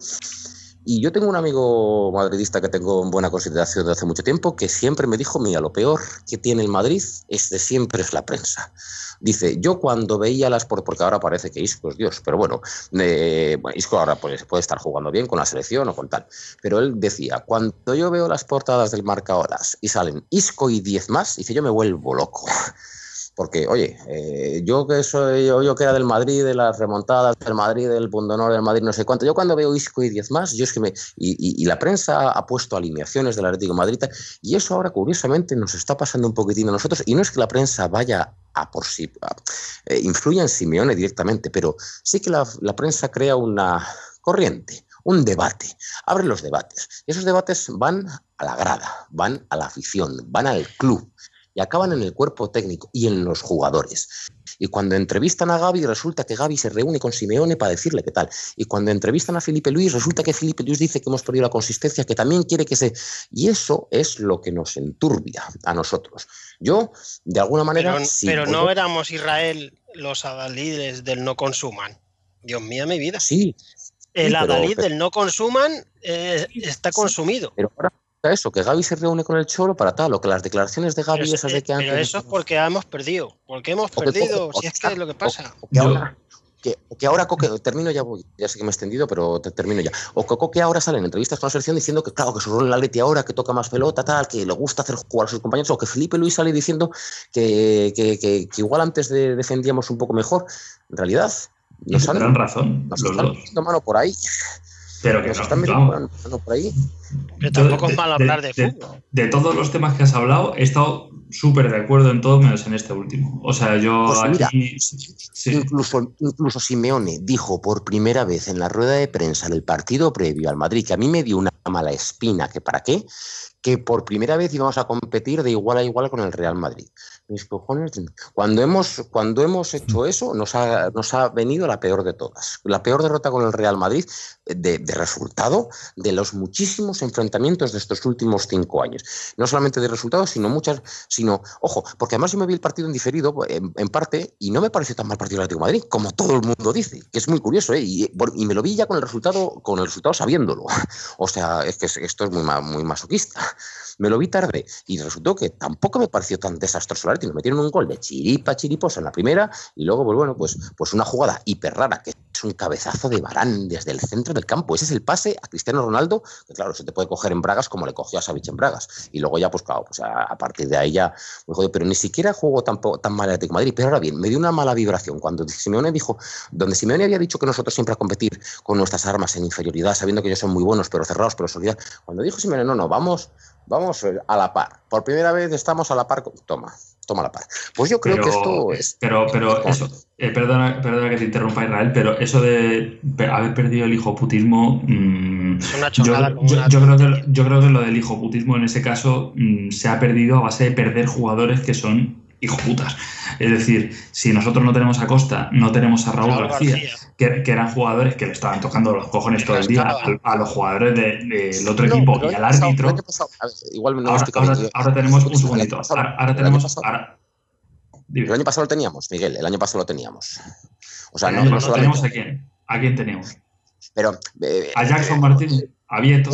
Speaker 2: Y yo tengo un amigo madridista que tengo en buena consideración desde hace mucho tiempo que siempre me dijo, mira, lo peor que tiene el Madrid es de siempre es la prensa. Dice, yo cuando veía las... Porque ahora parece que Isco es Dios, pero bueno, eh, Isco ahora puede, puede estar jugando bien con la selección o con tal. Pero él decía, cuando yo veo las portadas del marca horas y salen Isco y 10 más, dice, yo me vuelvo loco. Porque, oye, eh, yo que soy, yo, yo, que era del Madrid, de las remontadas del Madrid, del Pundonor del Madrid, no sé cuánto, yo cuando veo Isco y 10 más, yo es que me. Y, la prensa ha puesto alineaciones del Atlético de Madrid, y eso ahora, curiosamente, nos está pasando un poquitín a nosotros. Y no es que la prensa vaya a por sí, eh, influya en Simeone directamente, pero sí que la, la prensa crea una corriente un debate, abre los debates. Esos debates van a la grada, van a la afición, van al club y acaban en el cuerpo técnico y en los jugadores. Y cuando entrevistan a Gaby, resulta que Gaby se reúne con Simeone para decirle qué tal. Y cuando entrevistan a Felipe Luis, resulta que Felipe Luis dice que hemos perdido la consistencia, que también quiere que se. Y eso es lo que nos enturbia a nosotros. Yo, de alguna manera.
Speaker 3: Pero, no éramos Israel los adalides del no consuman. Dios mío, mi vida.
Speaker 2: Sí.
Speaker 3: El adalid del no consuman eh, está consumido.
Speaker 2: Pero ahora, eso, que Gaby se reúne con el Cholo para tal, o que las declaraciones de Gaby esas de que
Speaker 3: Pero eso es porque hemos perdido, porque hemos perdido, si es que es lo que pasa.
Speaker 2: O, que ahora, que, ahora Coque, termino ya voy, ya sé que me he extendido, pero termino ya. O que Coque ahora sale en entrevistas con la selección diciendo que claro, que su rol en la Leti ahora, que toca más pelota, tal, que le gusta hacer jugar a sus compañeros, o que Felipe Luis sale diciendo que, que, igual antes de defendíamos un poco mejor. En realidad,
Speaker 4: nos han, razón,
Speaker 2: nos los están dos. mano por ahí.
Speaker 4: Pero que no,
Speaker 2: están metiendo por ahí.
Speaker 3: Pero tampoco es malo hablar de, fútbol.
Speaker 4: De, todos los temas que has hablado, he estado súper de acuerdo en todo menos en este último. O sea, yo pues aquí.
Speaker 2: incluso, incluso Simeone dijo por primera vez en la rueda de prensa del partido previo al Madrid, que a mí me dio una mala espina, que para qué, que por primera vez íbamos a competir de igual a igual con el Real Madrid. Mis cojones. Cuando hemos, cuando hemos hecho eso, nos ha, nos ha venido la peor de todas. La peor derrota con el Real Madrid de, de, resultado de los muchísimos enfrentamientos de estos últimos cinco años. No solamente de resultados, sino muchas, sino, ojo, porque además yo me vi el partido en diferido, en, parte, y no me pareció tan mal partido el Atlético de Madrid, como todo el mundo dice, que es muy curioso, ¿eh? y, y, me lo vi ya con el resultado, con el resultado sabiéndolo. O sea, es que esto es muy, muy masoquista me lo vi tarde y resultó que tampoco me pareció tan desastroso el Nos metieron un gol de chiripa, chiriposa en la primera y luego, pues bueno, pues, pues una jugada hiper rara, que es un cabezazo de Barán desde el centro del campo. Ese es el pase a Cristiano Ronaldo, que claro, se te puede coger en Bragas como le cogió a Savich en Bragas. Y luego ya, pues claro, pues a, partir de ahí ya, pero ni siquiera jugó tan, tan mal el Atlético Madrid. Pero ahora bien, me dio una mala vibración cuando Simeone dijo, donde Simeone había dicho que nosotros siempre a competir con nuestras armas en inferioridad, sabiendo que ellos son muy buenos, pero cerrados, pero solidaridad. Cuando dijo Simeone, no, no, vamos, vamos a la par. Por primera vez estamos a la par. Toma, toma la par. Pues yo creo que esto es.
Speaker 4: Pero, pero eso, eh, perdona, perdona, que te interrumpa Israel, pero eso de haber perdido el hijoputismo.
Speaker 3: Mmm, es una
Speaker 4: yo, yo, creo que, yo creo que lo del hijoputismo en ese caso mmm, se ha perdido a base de perder jugadores que son hijoputas. Es decir, si nosotros no tenemos a Costa, no tenemos a Raúl, García, Que, eran jugadores que le estaban tocando los cojones todo el día a, los jugadores del otro equipo y al árbitro. igual ahora, tenemos un segundito. Ahora, tenemos.
Speaker 2: el año pasado lo teníamos, Miguel. El año pasado lo teníamos.
Speaker 4: O sea, no, no, tenemos a quién. ¿A quién tenemos?
Speaker 2: Pero,
Speaker 4: eh, a Jackson Martín, a Vieto.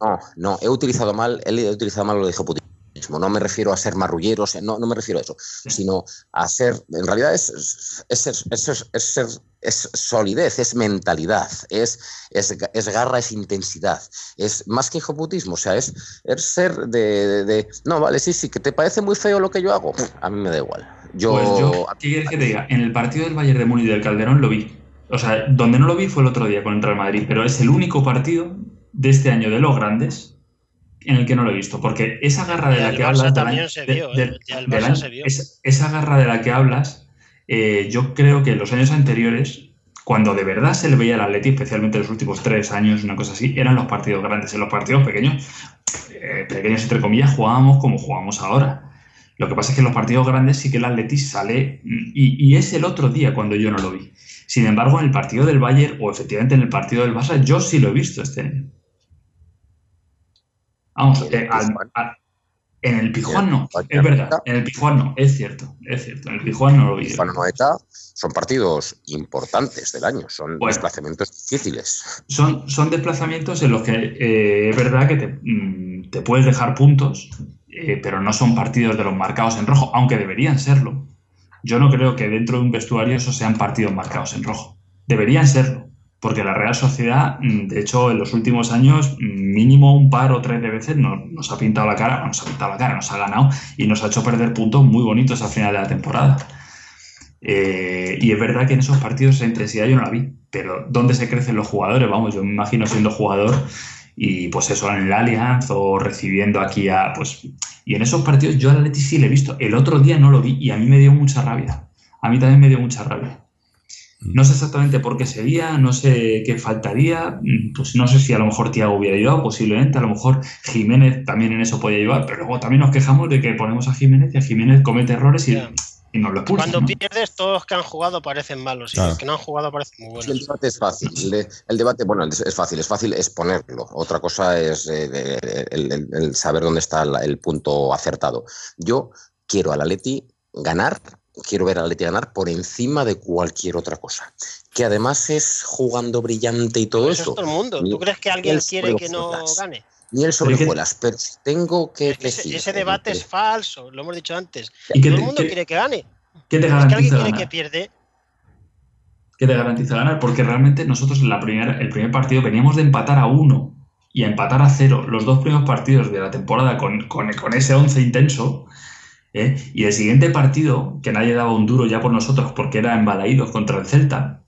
Speaker 2: no, no, he utilizado mal, él he utilizado mal lo de Putin. No me refiero a ser marrullero, no, no me refiero a eso, sino a ser, en realidad es, es, es, es, es solidez, es mentalidad, es, es, garra, es intensidad, es más que hijoputismo, o sea, es, ser de, no, vale, sí, sí, que te parece muy feo lo que yo hago, a mí me da igual. Yo,
Speaker 4: pues yo ¿qué quieres que te diga? En el partido del Bayern de Múnich del Calderón lo vi. O sea, donde no lo vi fue el otro día contra el Madrid, pero es el único partido de este año de los grandes en el que no lo he visto, porque esa garra de la que hablas.
Speaker 3: ¿eh?
Speaker 4: Esa, garra de la que hablas, eh, yo creo que en los años anteriores, cuando de verdad se le veía al Atleti, especialmente en los últimos tres años, una cosa así, eran los partidos grandes. En los partidos pequeños, eh, pequeños entre comillas, jugábamos como jugamos ahora. Lo que pasa es que en los partidos grandes sí que el Atleti sale mm, y, y es el otro día cuando yo no lo vi. Sin embargo, en el partido del Bayern o efectivamente en el partido del Barça, yo sí lo he visto este año. Vamos,
Speaker 2: ¿En el
Speaker 4: eh, al- al- en el Pijuán no,
Speaker 2: Bayern
Speaker 4: es verdad, en el Pijuán no, es cierto, es cierto, en el Pijuán no lo vi.
Speaker 2: Juan Noeta son partidos importantes del año, son
Speaker 4: Bueno.
Speaker 2: desplazamientos difíciles.
Speaker 4: Son, son desplazamientos en los que eh, es verdad que te, mm, te puedes dejar puntos, eh, pero no son partidos de los marcados en rojo, aunque deberían serlo. Yo no creo que dentro de un vestuario esos sean partidos marcados en rojo. Deberían serlo, porque la Real Sociedad, mm, de hecho, en los últimos años, mm, mínimo un par o tres de veces nos, nos ha pintado la cara, nos ha pintado la cara, nos ha ganado y nos ha hecho perder puntos muy bonitos al final de la temporada. Eh, y es verdad que en esos partidos esa intensidad yo no la vi, pero ¿dónde se crecen los jugadores? Vamos, yo me imagino siendo jugador y pues eso en el Allianz o recibiendo aquí a pues y en esos partidos yo al Atleti sí le he visto el otro día no lo vi y a mí me dio mucha rabia a mí también me dio mucha rabia no sé exactamente por qué sería no sé qué faltaría mm, pues no sé si a lo mejor Tiago hubiera ayudado posiblemente a lo mejor Jiménez también en eso podía ayudar pero luego también nos quejamos de que ponemos a Jiménez y a Jiménez comete errores y, y nos lo expulsan
Speaker 3: Cuando
Speaker 4: ¿no?
Speaker 3: pierdes, todos los que han jugado parecen malos y
Speaker 1: Claro.
Speaker 3: los que no han jugado parecen muy
Speaker 2: Sí, el
Speaker 3: buenos.
Speaker 2: debate es fácil. El, el debate, bueno, es fácil, es fácil exponerlo. Otra cosa es eh, el, el- el saber dónde está el punto acertado. Yo quiero al Atleti ganar, quiero ver al Atleti ganar por encima de cualquier otra cosa. Que además es jugando brillante y todo
Speaker 3: Eso
Speaker 2: eso.
Speaker 3: es todo el mundo. ¿Tú crees que alguien quiere que no
Speaker 2: sobrejuelas.
Speaker 3: gane?
Speaker 2: Ni el sobre
Speaker 4: Pero
Speaker 2: si tengo que
Speaker 3: Es que ese,
Speaker 2: elegir
Speaker 3: ese debate
Speaker 2: entre-
Speaker 3: es falso, lo hemos dicho antes.
Speaker 4: ¿Y
Speaker 3: Todo
Speaker 4: te-
Speaker 3: el mundo
Speaker 4: qué-
Speaker 3: quiere que gane.
Speaker 4: ¿Qué te
Speaker 3: Es que alguien
Speaker 4: garantiza
Speaker 3: quiere
Speaker 4: ganar?
Speaker 3: que pierde.
Speaker 4: ¿Qué te garantiza ganar? Porque realmente nosotros en la primera, el primer partido veníamos de empatar a uno y a empatar a cero los dos primeros partidos de la temporada con, con, con ese 11 intenso. ¿Eh? Y el siguiente partido, que nadie daba un duro ya por nosotros porque era embalaídos contra el Celta,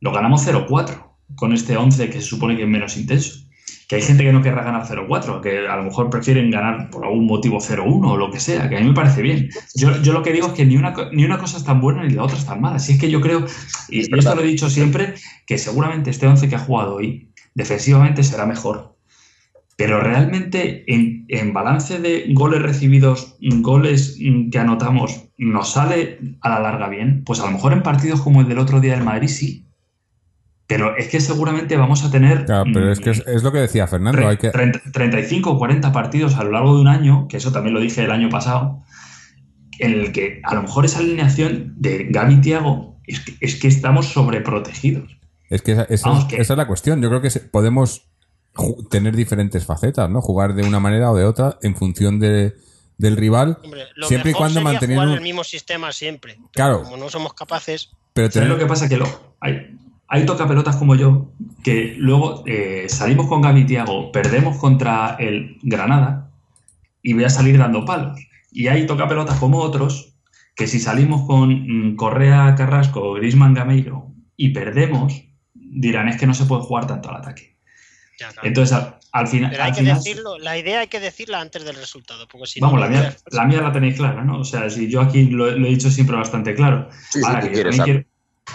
Speaker 4: lo ganamos 0-4 con este 11 que se supone que es menos intenso. Que hay gente que no querrá ganar 0-4, que a lo mejor prefieren ganar por algún motivo 0-1 o lo que sea, que a mí me parece bien. Yo, yo lo que digo es que ni una, ni una cosa es tan buena ni la otra es tan mala. Si es que yo creo, y, y esto lo he dicho siempre, que seguramente este 11 que ha jugado hoy defensivamente será mejor. Pero realmente en, en balance de goles recibidos, goles mm, que anotamos, nos sale a la larga bien. Pues a lo mejor en partidos como el del otro día del Madrid sí. Pero es que seguramente vamos a tener.
Speaker 1: Claro, pero
Speaker 4: mm,
Speaker 1: es que es, es lo que decía Fernando. Hay que,
Speaker 4: 30 35 o 40 partidos a lo largo de un año, que eso también lo dije el año pasado, en el que a lo mejor esa alineación de Gaby y Tiago es que, es que estamos sobreprotegidos.
Speaker 1: Es que esa, esa
Speaker 4: Vamos,
Speaker 1: es,
Speaker 4: que-
Speaker 1: esa es la cuestión. Yo creo que podemos tener diferentes facetas, ¿no? Jugar de una manera o de otra en función de, del rival.
Speaker 3: Hombre, lo
Speaker 1: Siempre y cuando
Speaker 3: sería
Speaker 1: manteniendo
Speaker 3: jugar el mismo sistema siempre. Pero
Speaker 1: Claro.
Speaker 3: Como no somos capaces,
Speaker 1: Pero
Speaker 4: ¿Sabes
Speaker 1: tener,
Speaker 4: lo que pasa? Que lo, hay, hay tocapelotas como yo que luego eh, salimos con Gaby y Tiago, perdemos contra el Granada y voy a salir dando palos. Y hay tocapelotas como otros que si salimos con mm, Correa, Carrasco, Grisman, Gameiro y perdemos, dirán es que no se puede jugar tanto al ataque.
Speaker 3: Ya, claro.
Speaker 4: Entonces, al, al final...
Speaker 3: Pero hay
Speaker 4: al
Speaker 3: que
Speaker 4: final-
Speaker 3: decirlo, la idea hay que decirla antes del resultado, porque si
Speaker 4: Vamos,
Speaker 3: no,
Speaker 4: la mía, la mía la tenéis clara, ¿no? O sea, si yo aquí lo, lo he dicho siempre bastante claro.
Speaker 2: Sí, sí,
Speaker 4: Ahora,
Speaker 2: tú
Speaker 4: que yo quiero,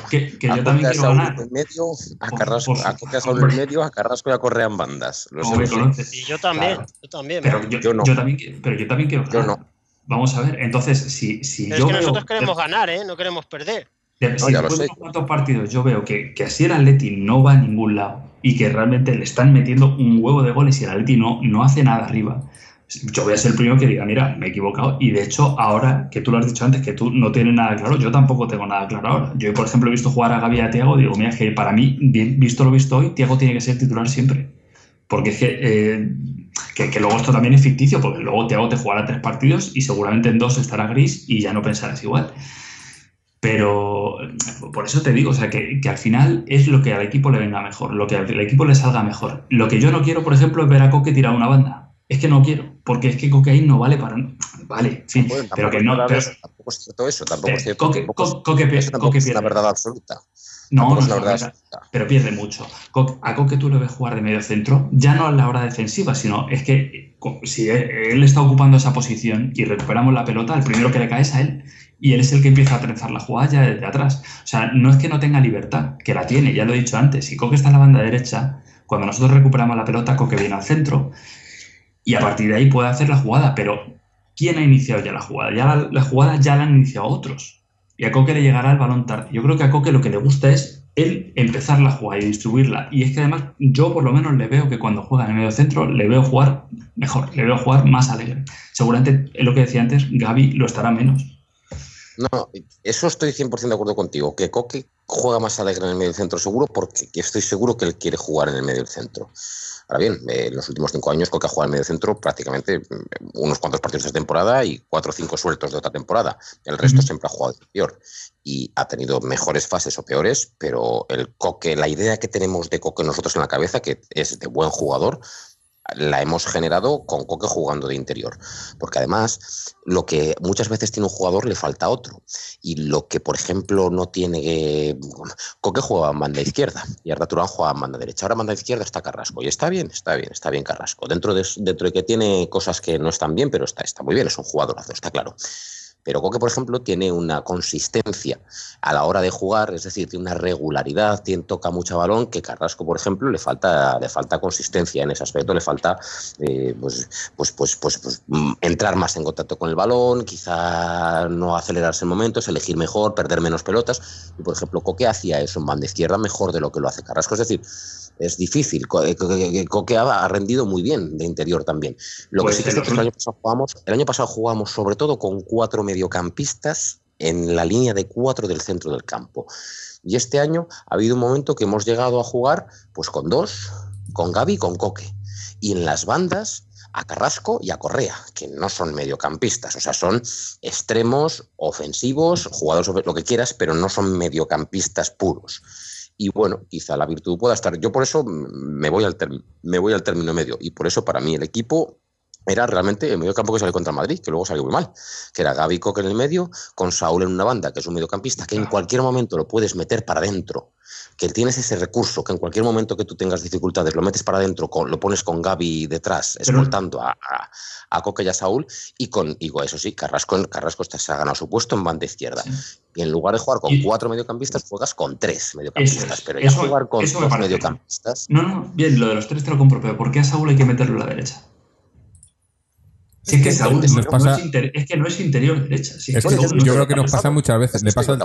Speaker 4: que, que
Speaker 2: a
Speaker 4: yo también quiero
Speaker 2: Saúl
Speaker 4: ganar.
Speaker 2: en medio, a
Speaker 4: Por-
Speaker 2: Carrasco,
Speaker 4: por-
Speaker 2: a Coque, a Saúl en medio, a Carrasco y a Correa en bandas. Lo sé.
Speaker 3: Y yo también,
Speaker 4: Claro.
Speaker 3: yo también.
Speaker 4: Pero
Speaker 3: ¿eh?
Speaker 4: yo,
Speaker 2: Yo no.
Speaker 4: yo también, pero yo también quiero
Speaker 2: Yo
Speaker 4: ganar.
Speaker 2: no.
Speaker 4: Vamos a ver, entonces, si, si
Speaker 3: Pero
Speaker 4: yo
Speaker 3: es que
Speaker 4: veo...
Speaker 3: nosotros queremos ganar, ¿eh? No queremos perder.
Speaker 4: de- si
Speaker 2: ya lo sé.
Speaker 4: unos cuantos partidos yo veo que, que así el Atleti no va a ningún lado y que realmente le están metiendo un huevo de goles y el Atleti no, no hace nada arriba, yo voy a ser el primero que diga, mira, me he equivocado. Y de hecho, ahora que tú lo has dicho antes, que tú no tienes nada claro, yo tampoco tengo nada claro ahora. Yo, por ejemplo, he visto jugar a Gaby y a Tiago, digo, mira, es que para mí, visto lo visto hoy, Tiago tiene que ser titular siempre. Porque es que, eh, que, que luego esto también es ficticio, porque luego Tiago te jugará tres partidos y seguramente en dos estará gris y ya no pensarás igual. Pero por eso te digo, o sea, que, que al final es lo que al equipo le venga mejor, lo que al equipo le salga mejor. Lo que yo no quiero, por ejemplo, es ver a Coque tirar una banda. Es que no quiero, porque es que Coque ahí no vale para. Vale, sí,
Speaker 2: Bueno,
Speaker 4: pero que no.
Speaker 2: verdad
Speaker 4: pero-
Speaker 2: eso, tampoco es cierto eso, tampoco es cierto.
Speaker 4: Coque,
Speaker 2: tampoco
Speaker 4: Coque,
Speaker 2: eso tampoco
Speaker 4: Coque
Speaker 2: es
Speaker 4: pierde.
Speaker 2: verdad absoluta.
Speaker 4: No, no
Speaker 2: es verdad
Speaker 4: verdad.
Speaker 2: absoluta.
Speaker 4: pero pierde mucho. A Coque tú lo ves jugar de medio centro, ya no a la hora defensiva, sino es que si él está ocupando esa posición y recuperamos la pelota, el primero que le cae es a él. Y él es el que empieza a trenzar la jugada ya desde atrás. O sea, no es que no tenga libertad, que la tiene, ya lo he dicho antes. Si Coque está en la banda derecha, cuando nosotros recuperamos la pelota, Coque viene al centro y a partir de ahí puede hacer la jugada. Pero, ¿quién ha iniciado ya la jugada? Ya la, la jugada ya la han iniciado otros. Y a Coque le llegará el balón tarde. Yo creo que a Coque lo que le gusta es él empezar la jugada y distribuirla. Y es que además yo por lo menos le veo que cuando juega en el medio centro le veo jugar mejor, le veo jugar más alegre. Seguramente es lo que decía antes, Gaby lo estará menos.
Speaker 2: No, eso estoy 100% de acuerdo contigo, que Coque juega más alegre en el medio centro seguro porque estoy seguro que él quiere jugar en el medio centro. Ahora bien, eh, en los últimos cinco años Coque ha jugado en medio centro prácticamente mm, unos cuantos partidos de temporada y cuatro o cinco sueltos de otra temporada. El resto siempre ha jugado peor y ha tenido mejores fases o peores, pero el Coque, la idea que tenemos de Coque nosotros en la cabeza, que es de buen jugador, la hemos generado con Coque jugando de interior. Porque además, lo que muchas veces tiene un jugador le falta otro. Y lo que, por ejemplo, no tiene. Coque juega en banda izquierda y Arda Turán juega en banda derecha. Ahora en banda izquierda está Carrasco. Y está bien, está bien, está bien Carrasco. Dentro de, dentro de que tiene cosas que no están bien, pero está, está muy bien, es un jugadorazo, está claro. Pero Coque, por ejemplo, tiene una consistencia a la hora de jugar, es decir, tiene una regularidad, tiene, toca mucho balón, que Carrasco, por ejemplo, le falta, le falta consistencia en ese aspecto, le falta eh, pues, pues, pues, pues, pues mm, entrar más en contacto con el balón, quizá no acelerarse en momentos, elegir mejor, perder menos pelotas. Y, por ejemplo, Coque hacía eso en banda izquierda mejor de lo que lo hace Carrasco. Es decir, es difícil. Eh, Coque ha rendido muy bien de interior también. Lo que pues sí que es que el año pasado jugamos, el año pasado jugamos sobre todo con cuatro mediocampistas en la línea de cuatro del centro del campo. Y este año ha habido un momento que hemos llegado a jugar pues con dos, con Gaby y con Coque. Y en las bandas a Carrasco y a Correa, que no son mediocampistas, o sea, son extremos, ofensivos, jugadores lo que quieras, pero no son mediocampistas puros y bueno, quizá la virtud pueda estar. Yo por eso me voy al, me voy al término medio y por eso para mí el equipo era realmente el medio campo que salió contra Madrid, que luego salió muy mal, que era Gaby Coque en el medio, con Saúl en una banda, que es un mediocampista, que en cualquier momento lo puedes meter para adentro, que tienes ese recurso, que en cualquier momento que tú tengas dificultades lo metes para adentro, lo pones con Gaby detrás, escoltando a, a, Coque y a Saúl, y con, y eso sí, Carrasco, Carrasco se ha ganado su puesto en banda izquierda. Y en lugar de jugar con cuatro mediocampistas, juegas con tres mediocampistas. pero ya jugar con dos mediocampistas.
Speaker 4: No, no, bien, lo de los tres te lo compro, pero ¿por qué a Saúl hay que meterlo a la derecha? Es que Saúl es, que no es interior derecha.
Speaker 1: yo creo que nos pasa muchas veces. Le pasa,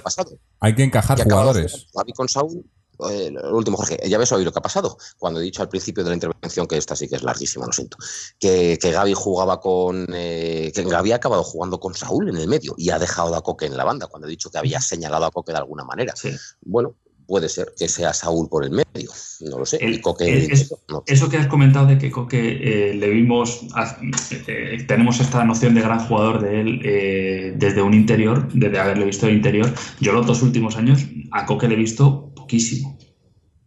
Speaker 1: hay que encajar jugadores.
Speaker 2: Gaby con Saúl, eh, lo último, Jorge, ya ves hoy lo que ha pasado. Cuando he dicho al principio de la intervención, que esta sí que es larguísima, lo siento, que, que Gaby jugaba con. Eh, que Gaby ha acabado jugando con Saúl en el medio y ha dejado a Coque en la banda, cuando he dicho que había señalado a Coque de alguna manera. Bueno, puede ser que sea Saúl por el medio, no lo sé.
Speaker 4: Eso que has comentado de que Coque eh, le vimos, eh, tenemos esta noción de gran jugador de él eh, desde un interior, desde haberle visto el interior. Yo los dos últimos años a Coque le he visto poquísimo,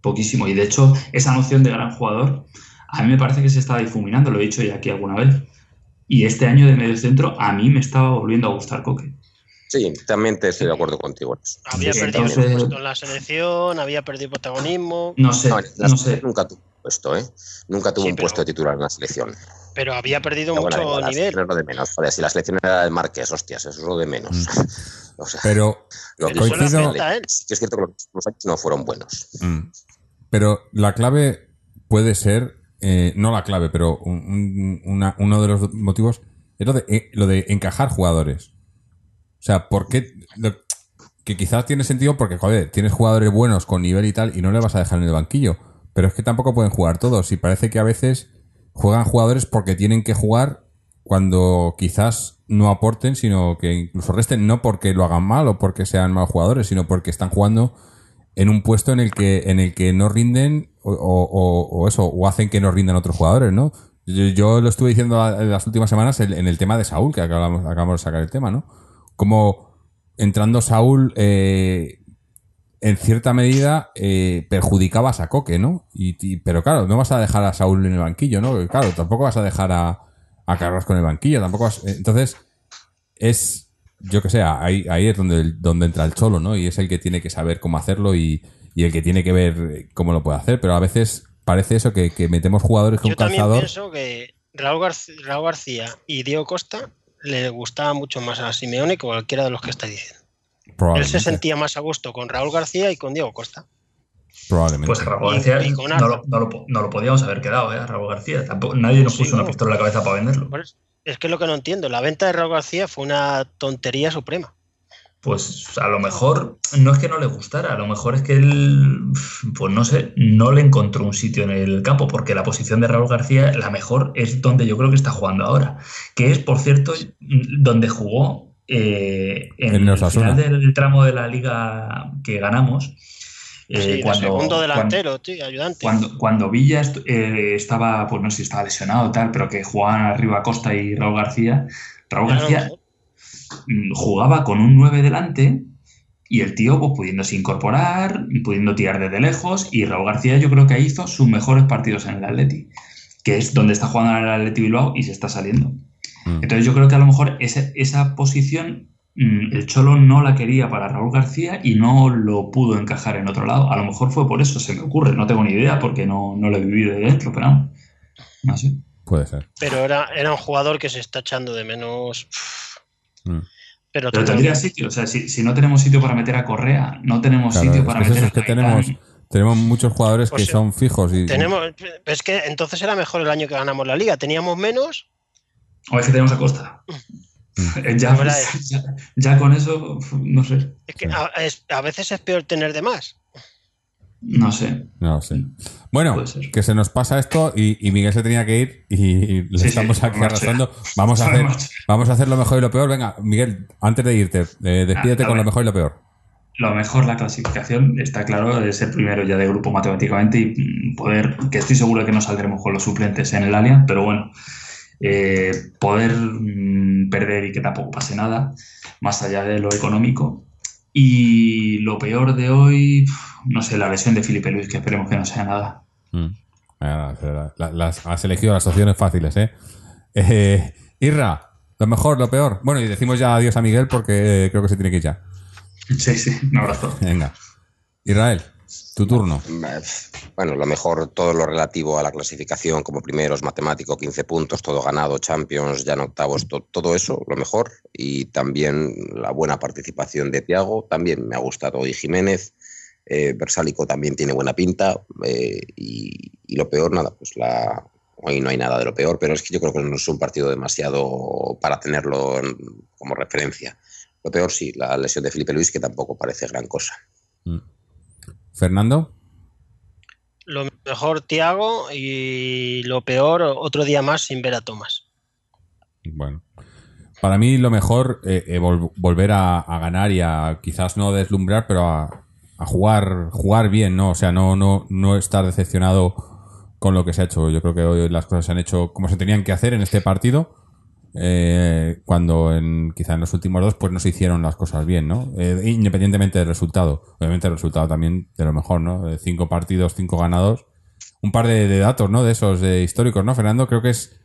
Speaker 4: poquísimo. Y de hecho, esa noción de gran jugador a mí me parece que se está difuminando, lo he dicho ya aquí alguna vez. Y este año de medio centro a mí me estaba volviendo a gustar Coque.
Speaker 2: Sí, también te estoy de acuerdo contigo.
Speaker 3: Había perdido puesto en la selección, había perdido protagonismo.
Speaker 4: No sé, no, sé.
Speaker 2: Nunca tuvo puesto, ¿eh? Nunca tuvo un puesto de titular en la selección.
Speaker 3: Pero había perdido mucho nivel.
Speaker 2: lo de menos. si la selección era de Marqués, hostias, eso es lo de menos.
Speaker 1: Mm. o sea, pero lo que coincido...
Speaker 2: sí que es cierto que los años no fueron buenos.
Speaker 1: Mm. Pero la clave puede ser, eh, no la clave, pero uno de los motivos es lo de, eh, lo de encajar jugadores. O sea, ¿por qué? que quizás tiene sentido porque, joder, tienes jugadores buenos con nivel y tal y no le vas a dejar en el banquillo. Pero es que tampoco pueden jugar todos. Y parece que a veces juegan jugadores porque tienen que jugar cuando quizás no aporten, sino que incluso resten, no porque lo hagan mal o porque sean malos jugadores, sino porque están jugando en un puesto en el que, en el que no rinden o, eso, o hacen que no rindan otros jugadores, ¿no? Yo, lo estuve diciendo en las últimas semanas en, el tema de Saúl, que acabamos, acabamos de sacar el tema, ¿no? Como entrando Saúl eh, en cierta medida eh, perjudicabas a Coque, ¿no? Y, pero claro, no vas a dejar a Saúl en el banquillo, ¿no? Claro, tampoco vas a dejar a, a Carlos con el banquillo, tampoco entonces es yo que sé, ahí, ahí es donde, donde entra el cholo, ¿no? Y es el que tiene que saber cómo hacerlo y, y el que tiene que ver cómo lo puede hacer, pero a veces parece eso que, que metemos jugadores con
Speaker 3: Yo también
Speaker 1: calzador.
Speaker 3: pienso que Raúl García, Raúl García y Diego Costa le gustaba mucho más a Simeone que cualquiera de los que está diciendo. Él
Speaker 1: Probablemente.
Speaker 3: se sentía más a gusto con Raúl García y con Diego Costa.
Speaker 1: probablemente.
Speaker 4: Pues Raúl García
Speaker 3: y con
Speaker 4: no lo, no, lo, po- no lo podíamos haber quedado, ¿eh? a Raúl García. Tampoco, nadie nos
Speaker 3: Sí,
Speaker 4: puso una
Speaker 3: no.
Speaker 4: pistola en la cabeza para venderlo.
Speaker 3: Es que es lo que no entiendo. La venta de Raúl García fue una tontería suprema.
Speaker 4: Pues a lo mejor no es que no le gustara, a lo mejor es que él, pues no sé, no le encontró un sitio en el campo, porque la posición de Raúl García, la mejor, es donde yo creo que está jugando ahora, que es, por cierto, donde jugó eh, en
Speaker 1: En
Speaker 4: el final del tramo de la liga que ganamos. eh,
Speaker 3: Sí, de segundo delantero, tío, ayudante.
Speaker 4: Cuando, cuando Villa est- eh, estaba, pues no sé si estaba lesionado o tal, pero que jugaban arriba Costa y Raúl García, Raúl García jugaba con un 9 delante y el tío pues, pudiéndose incorporar, pudiendo tirar desde lejos y Raúl García yo creo que hizo sus mejores partidos en el Atleti, que es donde está jugando en el Atleti Bilbao y se está saliendo.
Speaker 1: Mm.
Speaker 4: Entonces yo creo que a lo mejor esa, esa posición mm, el Cholo no la quería para Raúl García y no lo pudo encajar en otro lado. A lo mejor fue por eso, se me ocurre, no tengo ni idea porque no, no lo he vivido de dentro, pero no, no sé.
Speaker 1: Puede ser.
Speaker 3: Pero era, era un jugador que se está echando de menos.
Speaker 1: Mm.
Speaker 3: Pero,
Speaker 4: Pero tendría sitio, o sea, si, si no tenemos sitio para meter a Correa, no tenemos
Speaker 1: Claro,
Speaker 4: sitio para
Speaker 1: es
Speaker 4: meter
Speaker 1: eso, es que
Speaker 4: a
Speaker 1: tenemos, tenemos muchos jugadores
Speaker 3: Pues
Speaker 1: que
Speaker 3: sí.
Speaker 1: son fijos y
Speaker 3: tenemos, es que entonces era mejor el año que ganamos la liga. Teníamos menos.
Speaker 4: O es que tenemos a Costa.
Speaker 1: Mm.
Speaker 4: ya,
Speaker 3: Ahora
Speaker 4: ya, ya con eso, no sé.
Speaker 3: Es que a, es- a veces es peor tener de más.
Speaker 4: No sé.
Speaker 1: no sé. Bueno, que se nos pasa esto y, y Miguel se tenía que ir y le
Speaker 4: Sí,
Speaker 1: estamos
Speaker 4: sí,
Speaker 1: aquí arrastrando. Vamos a hacer, vamos a hacer lo mejor y lo peor. Venga, Miguel, antes de irte, eh, despídete
Speaker 4: Ah,
Speaker 1: con lo mejor y lo peor.
Speaker 4: Lo mejor, la clasificación, está claro, de ser primero ya de grupo matemáticamente y mm, poder, que estoy seguro de que no saldremos con los suplentes en el Allianz, pero bueno, eh, poder mm, perder y que tampoco pase nada, más allá de lo económico. Y lo peor de hoy, no sé, la lesión de Felipe Luis, que esperemos que no sea nada.
Speaker 1: Mm. Ah, la- la- las- has elegido las opciones fáciles, ¿eh? Eh, Irra, lo mejor, lo peor. Bueno, y decimos ya adiós a Miguel porque eh, creo que se tiene que ir ya.
Speaker 4: Sí, sí, un abrazo.
Speaker 1: Venga. Israel, tu turno.
Speaker 2: Bueno, lo mejor, todo lo relativo a la clasificación como primeros, matemático, 15 puntos, todo ganado, Champions, ya en octavos, to- todo eso, lo mejor. Y también la buena participación de Tiago, también me ha gustado hoy Jiménez. Eh, Versálico también tiene buena pinta. eh, y, y lo peor, nada, pues la. Hoy no hay nada de lo peor, pero es que yo creo que no es un partido demasiado para tenerlo en- como referencia. Lo peor sí, la lesión de Felipe Luis, que tampoco parece gran cosa.
Speaker 1: Mm. Fernando.
Speaker 3: Lo mejor, Tiago, y lo peor, otro día más sin ver a Tomás.
Speaker 1: Bueno. Para mí lo mejor, eh, eh, vol- volver a, a ganar y a quizás no deslumbrar, pero a, a jugar jugar bien, ¿no? O sea, no, no, no estar decepcionado con lo que se ha hecho. Yo creo que hoy las cosas se han hecho como se tenían que hacer en este partido. eh, cuando en, quizá en los últimos dos pues no se hicieron las cosas bien, ¿no? Eh, independientemente del resultado. Obviamente el resultado también de lo mejor, ¿no? Eh, cinco partidos, cinco ganados. Un par de, de datos, ¿no? De esos históricos, ¿no? Fernando, creo que es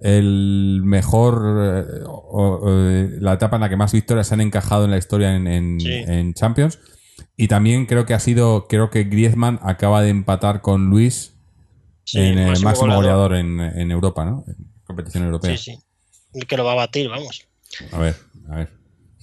Speaker 1: el mejor eh, o- o, la etapa en la que más victorias se han encajado en la historia en, en-
Speaker 3: Sí.
Speaker 1: en Champions y también creo que ha sido creo que Griezmann acaba de empatar con Luis
Speaker 3: Sí,
Speaker 1: en el
Speaker 3: máximo
Speaker 1: máximo
Speaker 3: goleador.
Speaker 1: goleador en, en Europa ¿no? en competición europea
Speaker 3: Sí, sí. El que lo va a batir, vamos.
Speaker 1: a ver a ver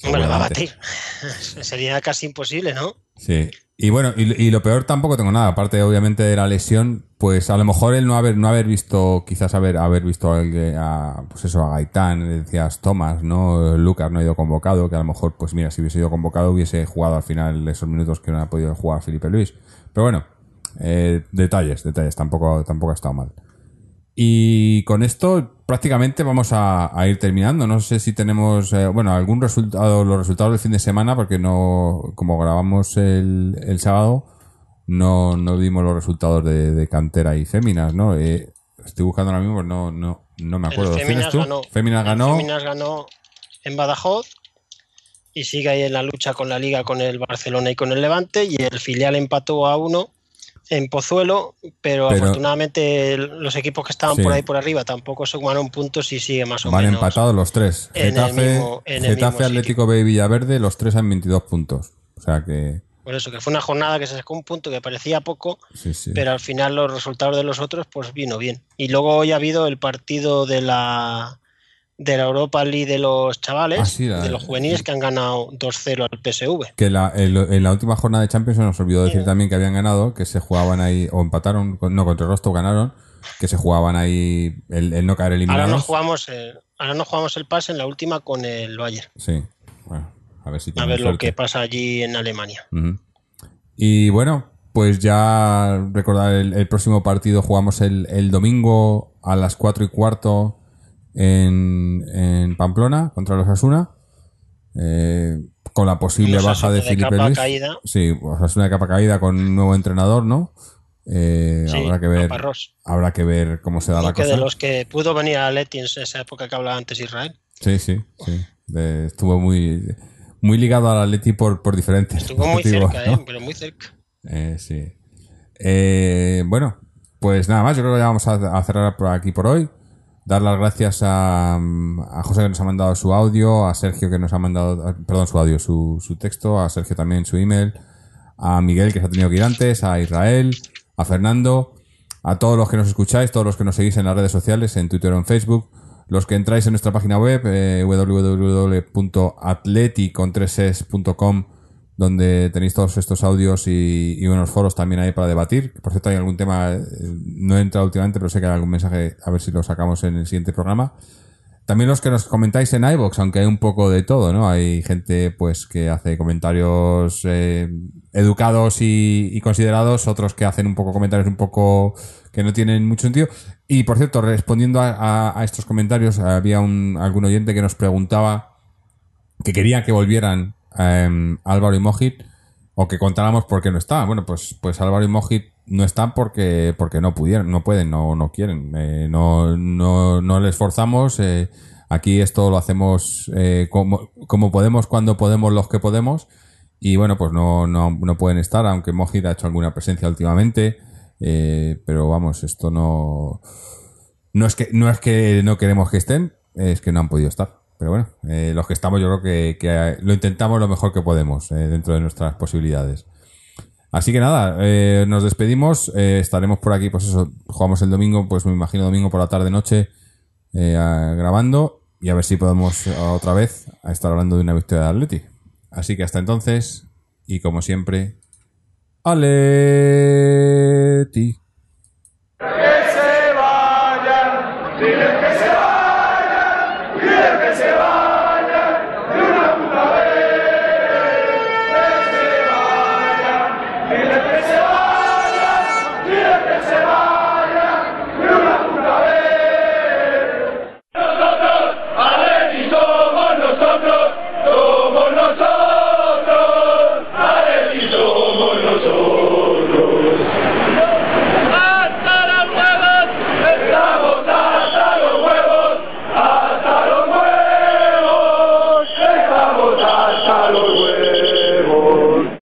Speaker 3: Hombre, lo va a batir. Sería casi imposible, ¿no?
Speaker 1: Sí. Y bueno, y, lo peor tampoco tengo nada, aparte obviamente de la lesión, pues a lo mejor el no haber, no haber visto, quizás haber, haber visto a, a, pues eso, a Gaitán, decías Tomás, ¿no? Lucas no ha ido convocado, que a lo mejor, pues mira, si hubiese ido convocado hubiese jugado al final esos minutos que no ha podido jugar Felipe Luis. Pero bueno, eh, detalles, detalles, tampoco, tampoco ha estado mal. Y con esto prácticamente vamos a, a ir terminando. No sé si tenemos, eh, bueno, algún resultado, los resultados del fin de semana, porque no, como grabamos el, el sábado, no, no vimos los resultados de, de cantera y féminas, ¿no? Eh, estoy buscando ahora mismo, no, no, no me acuerdo.
Speaker 3: El
Speaker 1: ¿Los tienes
Speaker 3: Féminas ganó.
Speaker 1: Féminas ganó.
Speaker 3: Féminas ganó en Badajoz y sigue ahí en la lucha con la liga con el Barcelona y con el Levante y el filial empató a uno en Pozuelo, pero,
Speaker 1: Pero-
Speaker 3: afortunadamente los equipos que estaban
Speaker 1: Sí.
Speaker 3: por ahí por arriba tampoco sumaron puntos y sigue más o
Speaker 1: Van
Speaker 3: menos.
Speaker 1: empatados los tres.
Speaker 3: en el mismo- en el mismo
Speaker 1: Atlético B y Villaverde, los tres en 22 puntos. O sea que
Speaker 3: Por eso, que fue una jornada que se sacó un punto que parecía poco,
Speaker 1: Sí, sí.
Speaker 3: pero al final los resultados de los otros pues vino bien. Y luego hoy ha habido el partido de la de la Europa League de los chavales,
Speaker 1: Ah, sí, la-
Speaker 3: de los juveniles que han ganado 2-0 al PSV.
Speaker 1: Que la- el- en la última jornada de Champions se nos olvidó decir
Speaker 3: Sí.
Speaker 1: también que habían ganado, que se jugaban ahí, o empataron, no, contra el Rostov ganaron, que se jugaban ahí el, el no caer
Speaker 3: Ahora
Speaker 1: eliminados.
Speaker 3: no jugamos eh, ahora no jugamos el pase en la última con el Bayern.
Speaker 1: Sí, bueno, a ver si
Speaker 3: A ver lo que pasa allí en Alemania.
Speaker 1: Y bueno, pues ya recordar el, el próximo partido jugamos el, el domingo a las 4 y cuarto en, en Pamplona contra los Asuna. con la posible
Speaker 3: Los
Speaker 1: baja de
Speaker 3: de
Speaker 1: Felipe
Speaker 3: capa
Speaker 1: Luis.
Speaker 3: caída.
Speaker 1: Sí, Osasuna de capa caída con un nuevo entrenador, ¿no? Eh,
Speaker 3: Sí,
Speaker 1: habrá que ver habrá que ver cómo se da la
Speaker 3: que
Speaker 1: cosa.
Speaker 3: de los que pudo venir a Leti en esa época que hablaba antes Israel.
Speaker 1: Sí, sí, sí. De- estuvo muy muy ligado al Atleti por, por diferentes
Speaker 3: Estuvo muy cerca,
Speaker 1: ¿no?
Speaker 3: ¿eh? pero muy cerca.
Speaker 1: Eh, sí. Eh, bueno, pues nada más. Yo creo que ya vamos a, a cerrar por aquí por hoy. Dar las gracias a, a José que nos ha mandado su audio, a Sergio que nos ha mandado, perdón, su audio, su, su texto, a Sergio también su email, a Miguel que se ha tenido que ir antes, a Israel, a Fernando, a todos los que nos escucháis, todos los que nos seguís en las redes sociales, en Twitter o en Facebook, los que entráis en nuestra página web, eh, www.atleticontreses.com, donde tenéis todos estos audios y, unos foros también ahí para debatir. Por cierto, hay algún tema, eh, no he entrado últimamente, pero sé que hay algún mensaje, a ver si lo sacamos en el siguiente programa. También los que nos comentáis en iVoox, aunque hay un poco de todo, ¿no? Hay gente pues que hace comentarios eh, educados y, considerados, otros que hacen un poco comentarios un poco que no tienen mucho sentido. Y por cierto, respondiendo a, a- a estos comentarios, había un, algún oyente que nos preguntaba que quería que volvieran em, Álvaro y Mojit o que contáramos por qué no está. Bueno, pues, pues Álvaro y Mojit no están porque, porque no pudieron, no pueden, no, no quieren. Eh, no, no, no les forzamos. eh, aquí esto lo hacemos eh, como, como podemos, cuando podemos, los que podemos. Y bueno, pues no, no, no pueden estar, aunque Mojit ha hecho alguna presencia últimamente. pero vamos, esto no. No es que no es que no queremos que estén, es que no han podido estar. Pero bueno, eh, los que estamos yo creo que, eh, lo intentamos lo mejor que podemos eh, dentro de nuestras posibilidades. Así que nada, nos despedimos, estaremos por aquí, pues eso, jugamos el domingo, pues me imagino domingo por la tarde-noche grabando y a ver si podemos otra vez estar hablando de una victoria de Atleti. Así que hasta entonces y como siempre, Atleti. Que se vayan,